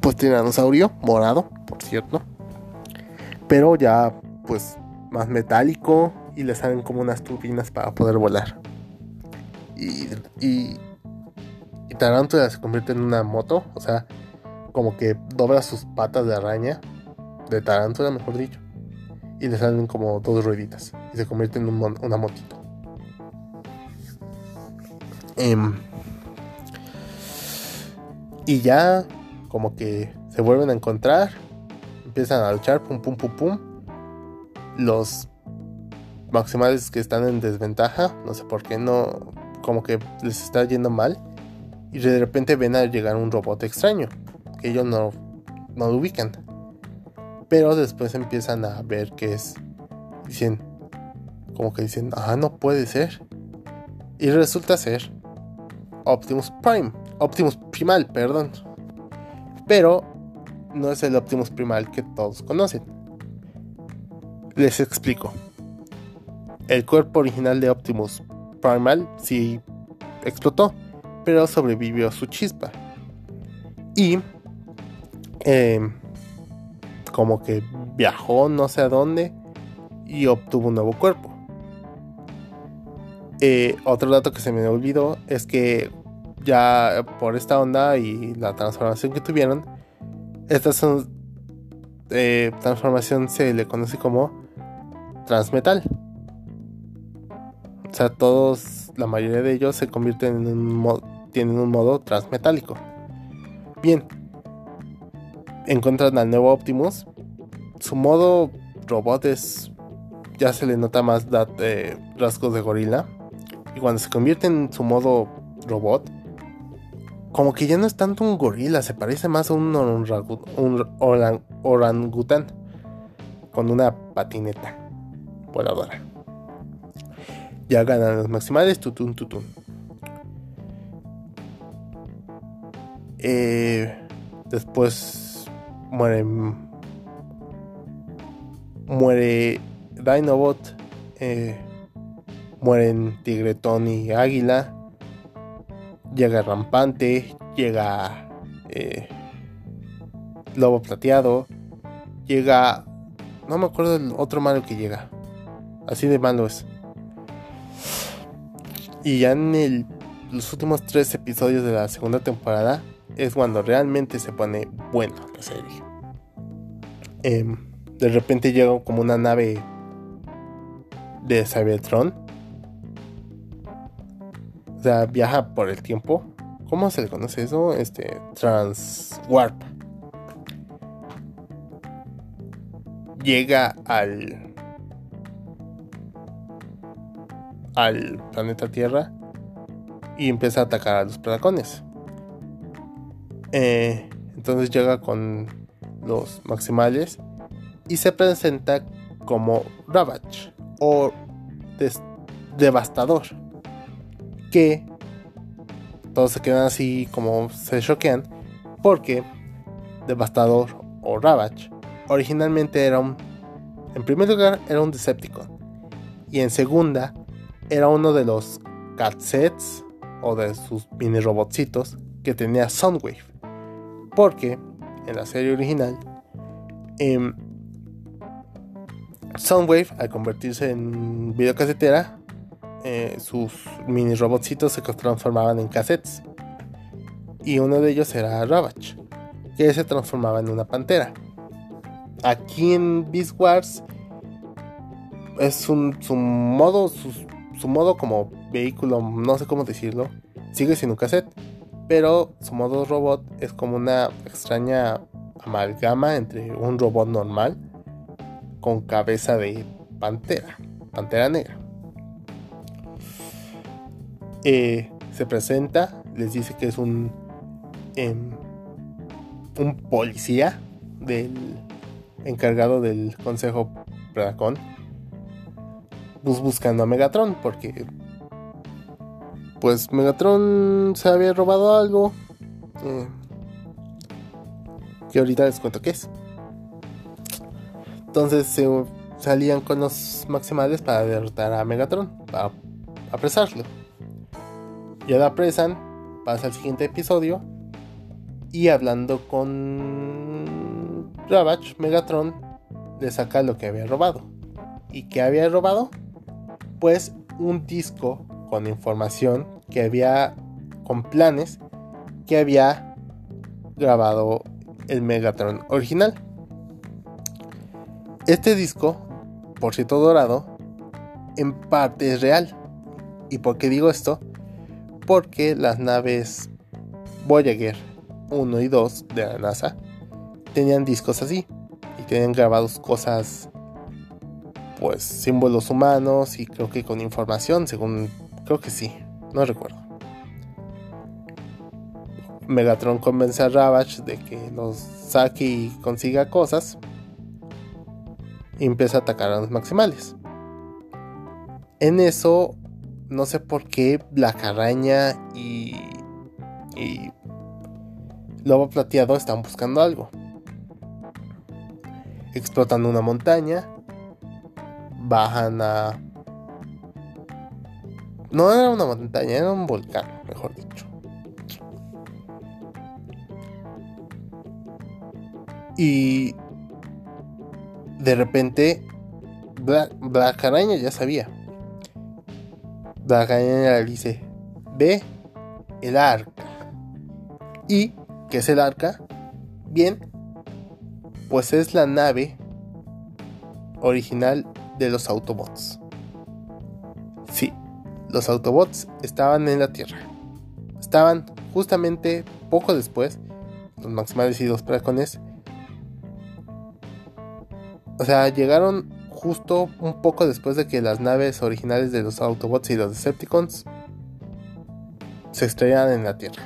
Pues tiranosaurio morado, por cierto. Pero ya, pues, más metálico. Y le salen como unas turbinas para poder volar. Y. Y. Y Tarántula se convierte en una moto. O sea, como que dobla sus patas de araña. De tarántula, mejor dicho. Y le salen como dos rueditas. Y se convierte en una motito. Em, y ya como que se vuelven a encontrar. Empiezan a luchar, pum, pum, pum, pum. Los maximales que están en desventaja, no sé por qué, no, como que les está yendo mal. Y de repente ven a llegar un robot extraño ellos no, no lo ubican. Pero después empiezan a ver que es. Dicen. Como que dicen, ah, no puede ser. Y resulta ser Optimus Prime. Optimus Primal, perdón. Pero no es el Optimus Primal que todos conocen. Les explico. El cuerpo original de Optimus Primal sí explotó, pero sobrevivió su chispa. Y Em, como que viajó no sé a dónde y obtuvo un nuevo cuerpo. Eh, otro dato que se me olvidó es que ya por esta onda y la transformación que tuvieron, esta eh, transformación se le conoce como transmetal. O sea, todos, la mayoría de ellos se convierten en un tienen un modo transmetálico. Bien, encuentran al nuevo Optimus. Su modo robot es. Ya se le nota más eh, rasgos de gorila. Y cuando se convierte en su modo robot, como que ya no es tanto un gorila, se parece más a un, orangután con una patineta voladora. Ya ganan los maximales, tutun tutun. Eh, después muere muere Dinobot eh, mueren Tigretón y Águila llega Rampante llega eh, Lobo Plateado llega no me acuerdo del otro malo que llega así de malo es y ya en los últimos tres episodios de la segunda temporada es cuando realmente se pone bueno la serie. Em, de repente llega como una nave de Cybertron. O sea, viaja por el tiempo. ¿Cómo se le conoce eso? Este, Transwarp. Llega al. al planeta Tierra y empieza a atacar a los placones. Eh, entonces llega con los maximales y se presenta como Ravage o devastador. Que todos se quedan así como se choquean porque devastador o Ravage originalmente era un en primer lugar era un Decepticon y en segunda era uno de los catsets o de sus mini robotcitos que tenía Soundwave porque en la serie original, eh, Soundwave, al convertirse en videocasetera, eh, sus mini robotcitos se transformaban en cassettes. Y uno de ellos era Ravage, que se transformaba en una pantera. Aquí en Beast Wars es un, su modo, su modo como vehículo, no sé cómo decirlo, sigue siendo un cassette, pero su modo robot es como una extraña amalgama entre un robot normal con cabeza de pantera, pantera negra. Eh, se presenta, les dice que es un, em, un policía del encargado del Consejo Predacon, pues buscando a Megatron, porque pues Megatron se había robado algo. Eh, que ahorita les cuento qué es. Entonces se salían con los maximales para derrotar a Megatron, para apresarlo. Ya lo apresan, pasa al siguiente episodio y hablando con Ravage, Megatron le saca lo que había robado. ¿Y qué había robado? Pues un disco con información que había, con planes que había grabado el Megatron original. Este disco, por cierto dorado, en parte es real. ¿Y por qué digo esto? Porque las naves Voyager 1 y 2 de la NASA tenían discos así y tenían grabados cosas pues símbolos humanos y creo que con información según creo que sí no recuerdo Megatron convence a Ravage de que los saque y consiga cosas y empieza a atacar a los maximales en eso no sé por qué Black Araña y, y Lobo Plateado están buscando algo. Explotan una montaña, bajan a... No era una montaña, era un volcán, mejor dicho. Y de repente Black, Araña ya sabía. Black Araña le dice, ve el arca. Y ¿Qué es el arca? Bien, pues es la nave original de los Autobots. Los Autobots estaban en la Tierra. Estaban justamente poco después, los Maximales y los Pracones. O sea, llegaron justo un poco después de que las naves originales de los Autobots y los Decepticons se estrellaran en la Tierra.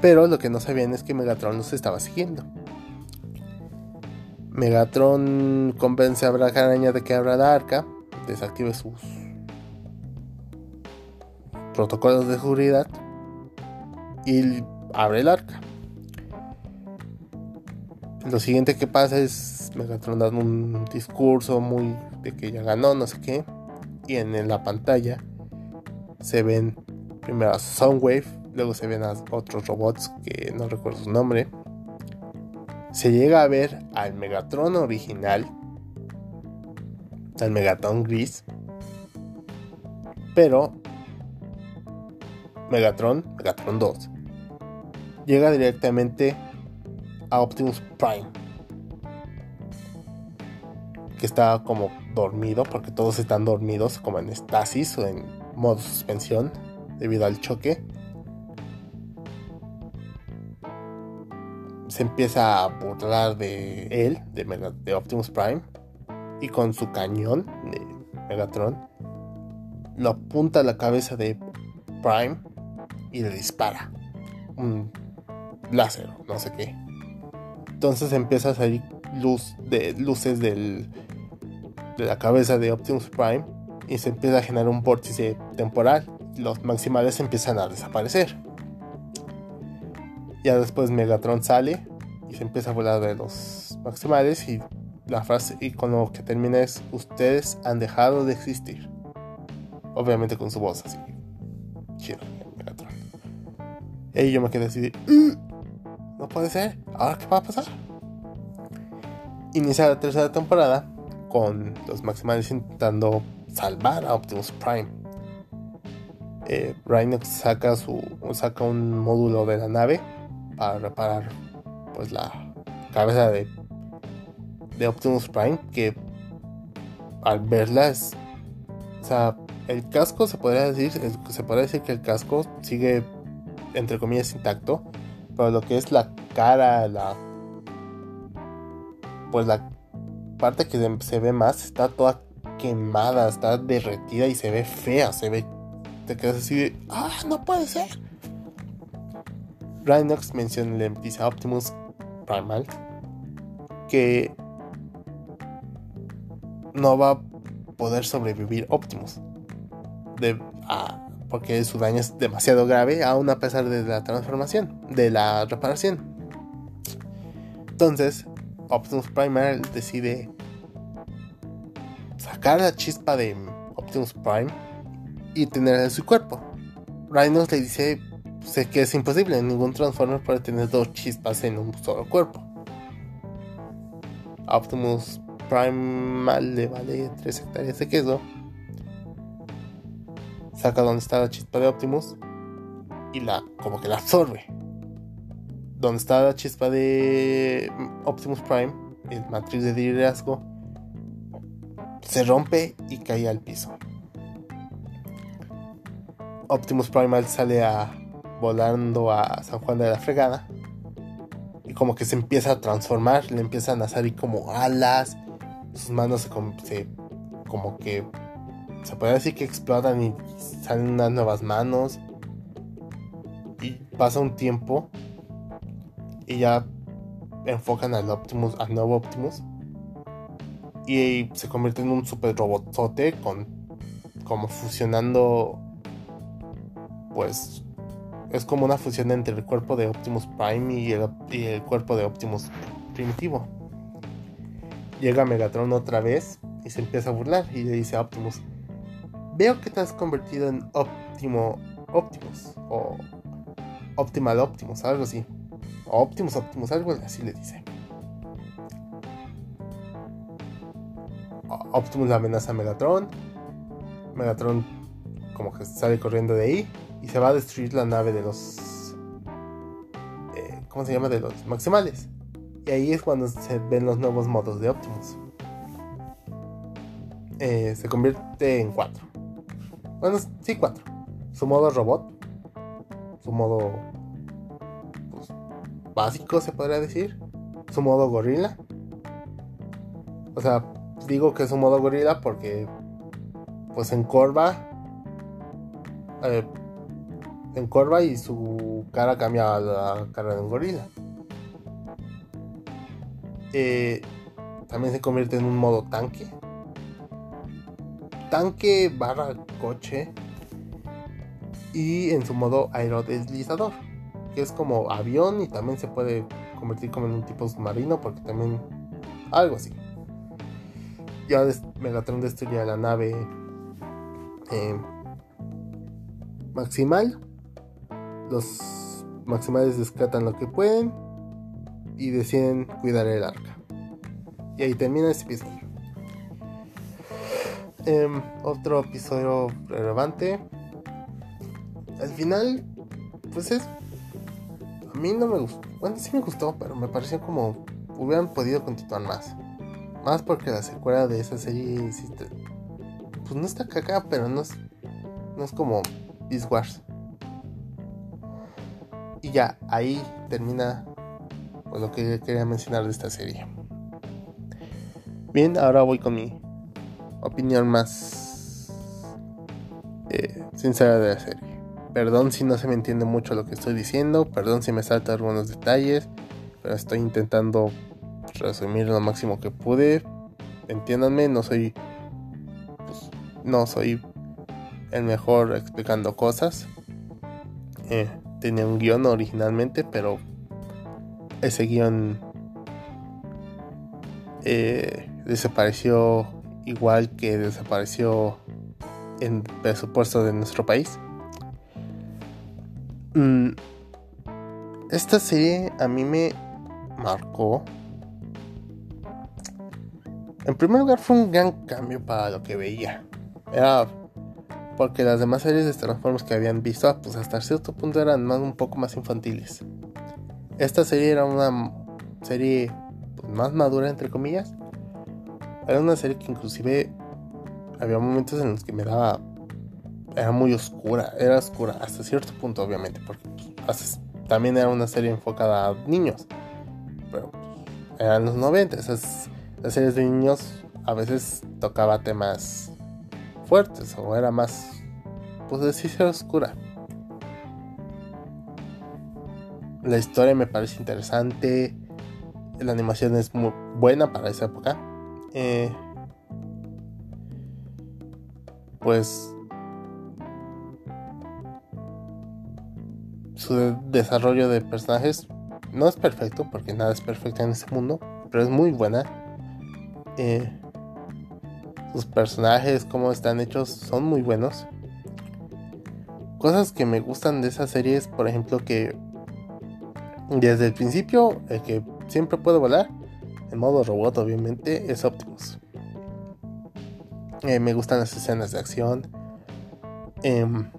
Pero lo que no sabían es que Megatron los estaba siguiendo. Megatron convence a Araña de que abra la arca, desactive sus protocolos de seguridad y abre el arca. Lo siguiente que pasa es Megatron dando un discurso muy de que ya ganó, no sé qué. Y en la pantalla se ven primero a Soundwave Luego se ven a otros robots que no recuerdo su nombre. Se llega a ver al Megatron original, al Megatron gris. Pero Megatron, Megatron 2, llega directamente a Optimus Prime. Que está como dormido, porque todos están dormidos, como en estasis o en modo suspensión, debido al choque. se empieza a burlar de él, de, Optimus Prime, y con su cañón de Megatron lo apunta a la cabeza de Prime y le dispara un láser, no sé qué. Entonces empieza a salir luz de luces del, de la cabeza de Optimus Prime y se empieza a generar un vórtice temporal. Los maximales empiezan a desaparecer. Ya después Megatron sale y se empieza a volar de los maximales y la frase y con lo que termina es ustedes han dejado de existir. Obviamente con su voz así. Chido, Megatron. Y yo me quedé así mm, no puede ser. ¿Ahora qué va a pasar? Inicia la tercera temporada con los maximales intentando salvar a Optimus Prime. Eh, Rhinox saca, su, saca un módulo de la nave para reparar pues la cabeza de, de Optimus Prime que al verla es, o sea, el casco se podría decir, se podría decir que el casco sigue entre comillas intacto, pero lo que es la cara, la pues la parte que se ve más está toda quemada, está derretida y se ve fea, se ve te quedas así de, ah, no puede ser. Rhinox menciona el dice Optimus Primal que no va a poder sobrevivir Optimus. Ah, porque su daño es demasiado grave, aún a pesar de la transformación, de la reparación. Entonces, Optimus Primal decide sacar la chispa de Optimus Prime y tenerla en su cuerpo. Rhinos le dice sé que es imposible, ningún Transformer puede tener dos chispas en un solo cuerpo. Optimus Primal le vale 3 hectáreas de queso. Saca donde está la chispa de Optimus y la como que la absorbe. Donde está la chispa de Optimus Prime, el matriz de liderazgo, se rompe y cae al piso. Optimus Primal sale a volando a San Juan de la Fregada y como que se empieza a transformar, le empiezan a salir como alas, sus manos se, como que se puede decir que explotan y salen unas nuevas manos y pasa un tiempo y ya enfocan al Optimus, al nuevo Optimus y se convierte en un super robotzote con como fusionando pues es como una fusión entre el cuerpo de Optimus Prime y el, cuerpo de Optimus primitivo. Llega Megatron otra vez y se empieza a burlar y le dice a Optimus, veo que te has convertido en Optimo Optimus o Optimal Optimus, algo así. O Optimus Optimus, algo así le dice. Optimus amenaza a Megatron. Megatron como que sale corriendo de ahí y se va a destruir la nave de los... Eh, ¿Cómo se llama? De los maximales. Y ahí es cuando se ven los nuevos modos de Optimus. Eh, se convierte en cuatro. Bueno, sí, cuatro. Su modo robot. Su modo pues, básico, se podría decir. Su modo gorila. O sea, digo que es un modo gorila porque pues encorva. Eh, encorva y su cara cambia a la cara de un gorila. Eh, también se convierte en un modo tanque. Tanque barra coche. Y en su modo aerodeslizador. Que es como avión y también se puede convertir como en un tipo submarino. Porque también algo así. Ya Megatron destruye la nave eh, maximal los maximales descatan lo que pueden y deciden cuidar el arca. Y ahí termina este episodio. Em, otro episodio relevante. Al final, pues es. A mí no me gustó. Bueno, sí me gustó, pero me pareció como hubieran podido continuar más. Más porque la secuela de esa serie pues no está cagada, pero no es, no es como Beast Wars. Y ya, ahí termina pues, lo que quería mencionar de esta serie. Bien, ahora voy con mi opinión más eh, sincera de la serie. Perdón si no se me entiende mucho lo que estoy diciendo, perdón si me salto algunos detalles, pero estoy intentando resumir lo máximo que pude. Entiéndanme, no soy pues, no soy el mejor explicando cosas. Eh, tenía un guion originalmente, pero ese guion eh, desapareció igual que desapareció en presupuesto de nuestro país. Mm, esta serie a mí me marcó. En primer lugar fue un gran cambio para lo que veía. Era porque las demás series de Transformers que habían visto, pues hasta cierto punto eran más, un poco más infantiles. Esta serie era una serie pues, más madura, entre comillas. Era una serie que inclusive había momentos en los que me daba era muy oscura, era oscura hasta cierto punto obviamente, porque pues, también era una serie enfocada a niños, pero pues, eran los 90, esas las series de niños a veces tocaba temas fuertes o era más, pues decirse oscura. La historia me parece interesante, la animación es muy buena para esa época. Eh, pues su desarrollo de personajes no es perfecto, porque nada es perfecto en este mundo, pero es muy buena. Eh, sus personajes, cómo están hechos, son muy buenos. Cosas que me gustan de esa serie es, por ejemplo, que desde el principio, el que siempre puede volar, en modo robot obviamente, es Optimus. Eh, me gustan las escenas de acción. Em,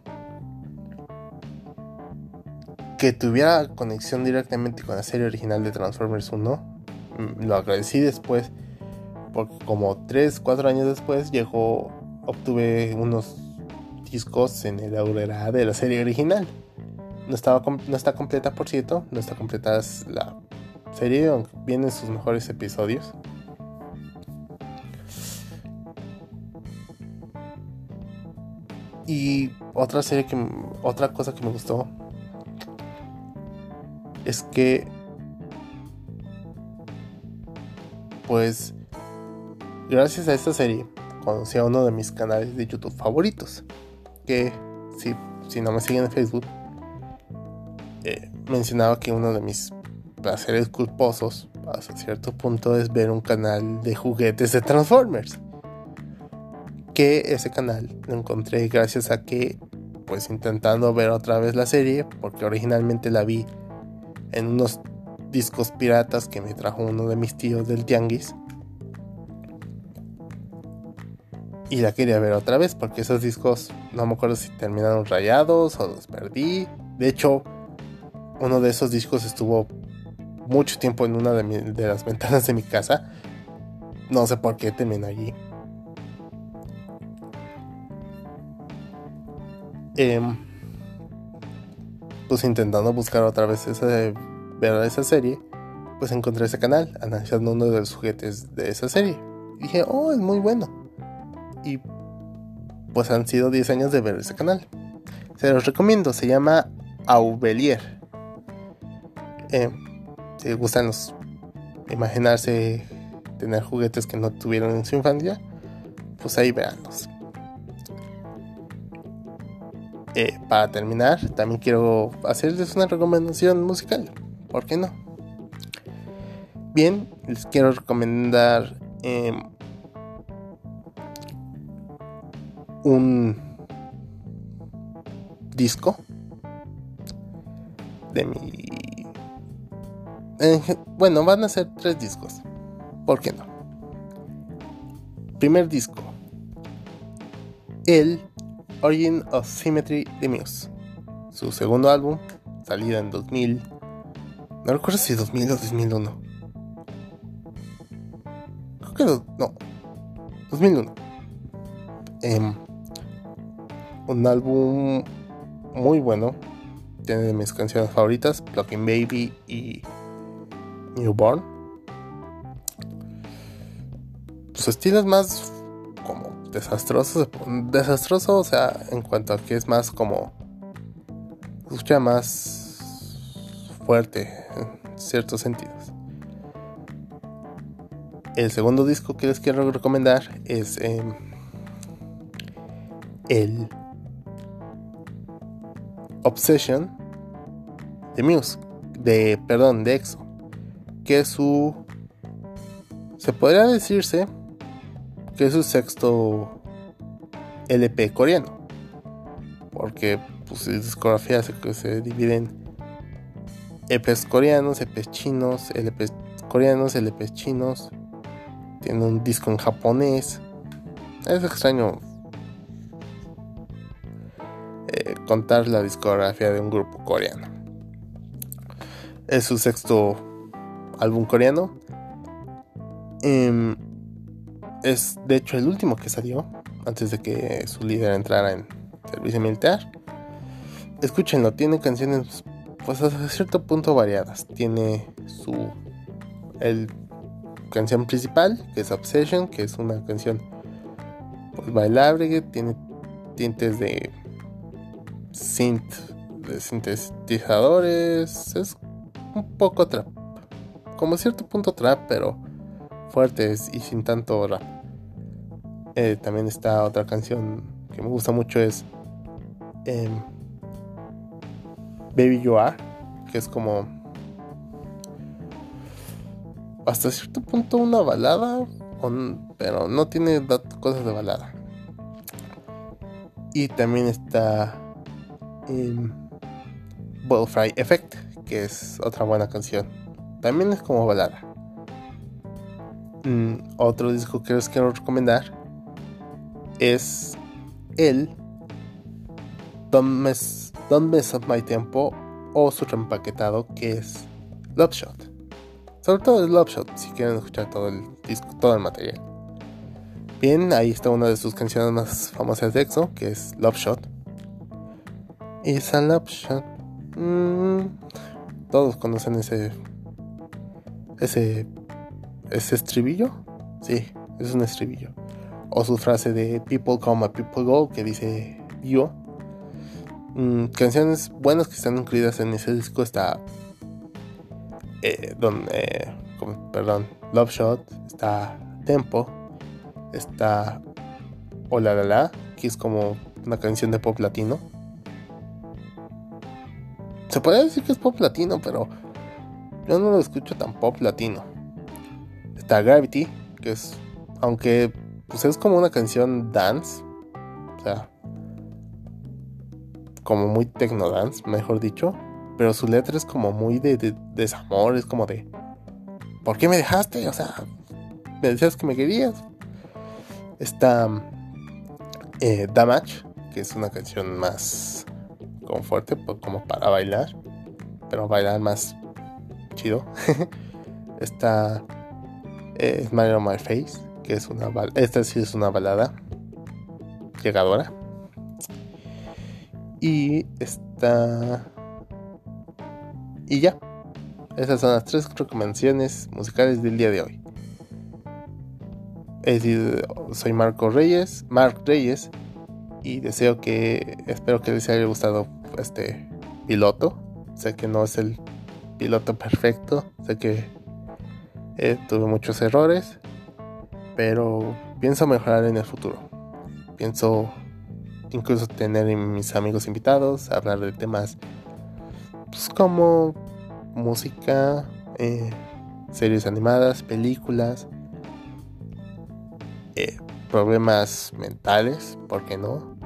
que tuviera conexión directamente con la serie original de Transformers 1. Mm, lo agradecí después. Porque como 3, 4 años después llegó. Obtuve unos discos en el Aurora de la serie original. No, no está completa, por cierto. No está completa la serie, aunque vienen sus mejores episodios. Y otra serie que. Otra cosa que me gustó es que pues gracias a esta serie conocí a uno de mis canales de YouTube favoritos que si, si no me siguen en Facebook mencionaba que uno de mis placeres culposos hasta cierto punto es ver un canal de juguetes de Transformers que ese canal lo encontré gracias a que pues intentando ver otra vez la serie porque originalmente la vi en unos discos piratas que me trajo uno de mis tíos del Tianguis. Y la quería ver otra vez porque esos discos no me acuerdo si terminaron rayados o los perdí. De hecho, uno de esos discos estuvo mucho tiempo en una de, las ventanas de mi casa. No sé por qué terminó allí. Eh, pues intentando buscar otra vez esa, ver esa serie, pues encontré ese canal analizando uno de los juguetes de esa serie. Y dije, oh, es muy bueno. Y pues han sido 10 años de ver ese canal. Se los recomiendo, se llama Aubelier. Eh, si gustan los imaginarse tener juguetes que no tuvieron en su infancia, pues ahí veanlos. Eh, para terminar, también quiero hacerles una recomendación musical. ¿Por qué no? Bien, les quiero recomendar em, un disco de mi... bueno, van a ser tres discos. ¿Por qué no? Primer disco. El Origin of Symmetry de Muse. Su segundo álbum, salido en 2000. No recuerdo si 2000 o 2001. Creo que no. 2001. Em, un álbum muy bueno. Tiene mis canciones favoritas, Blocking Baby y Newborn. Su estilo es más desastroso, desastroso, o sea, en cuanto a que es más como, escucha más fuerte en ciertos sentidos. El segundo disco que les quiero recomendar es em, el Obsession de Muse, de, perdón, de EXO, que su, se podría decirse, que es su sexto LP coreano. Porque pues, su discografía se, se divide en EPs coreanos, EPs chinos, LPs coreanos, LPs chinos. Tiene un disco en japonés. Es extraño eh, contar la discografía de un grupo coreano. Es su sexto álbum coreano. Em, es de hecho el último que salió antes de que su líder entrara en servicio militar. Escúchenlo, tiene canciones pues hasta cierto punto variadas. Tiene su el canción principal, que es Obsession, que es una canción pues, bailable, que tiene tintes de synth, de sintetizadores, es un poco trap, como cierto punto trap, pero fuertes y sin tanto rap. Eh, también está otra canción que me gusta mucho es em, Baby You Are, que es como hasta cierto punto una balada, pero no tiene cosas de balada. Y también está Fry Effect, que es otra buena canción. También es como balada. Mm, otro disco que les quiero recomendar es el Don't Mess, Don't Mess Up My Tempo o su reempaquetado que es Love Shot. Sobre todo el Love Shot, si quieren escuchar todo el disco, todo el material. Bien, ahí está una de sus canciones más famosas de EXO, que es Love Shot. Y esa Love Shot. Mm, todos conocen ese. Ese. Ese estribillo. Sí, es un estribillo. O su frase de People come people go, que dice yo. Mm, canciones buenas que están incluidas en ese disco está eh, donde, perdón, Love Shot, está Tempo, está Hola La que es como una canción de pop latino. Se puede decir que es pop latino, pero yo no lo escucho tan pop latino. Está Gravity, que es, aunque pues es como una canción dance, o sea, como muy techno dance, mejor dicho pero su letra es como muy de, desamor, es como de, ¿por qué me dejaste? O sea, me decías que me querías. Está eh, Damage, que es una canción más como fuerte, pues, como para bailar, pero bailar más chido. Está eh, Smile on My Face, que es una esta sí es una balada llegadora. Y está y ya, esas son las tres recomendaciones musicales del día de hoy. Es decir, soy Marco Reyes, Mark Reyes, y deseo que, espero que les haya gustado este piloto. Sé que no es el piloto perfecto, sé que eh, tuve muchos errores, pero pienso mejorar en el futuro. Pienso incluso tener mis amigos invitados, hablar de temas pues, como música, eh, series animadas, películas, eh, problemas mentales, ¿por qué no?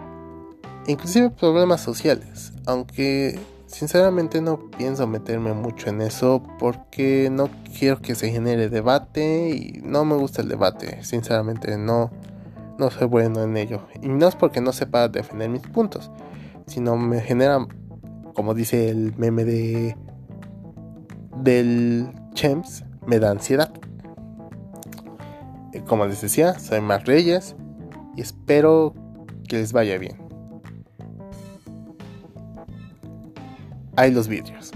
Inclusive problemas sociales, aunque sinceramente no pienso meterme mucho en eso porque no quiero que se genere debate y no me gusta el debate, sinceramente no, no soy bueno en ello. Y no es porque no sepa defender mis puntos, sino me genera como dice el meme de del Chems, me da ansiedad. Eh, como les decía, soy Mark Reyes y espero que les vaya bien. Hay los vídeos.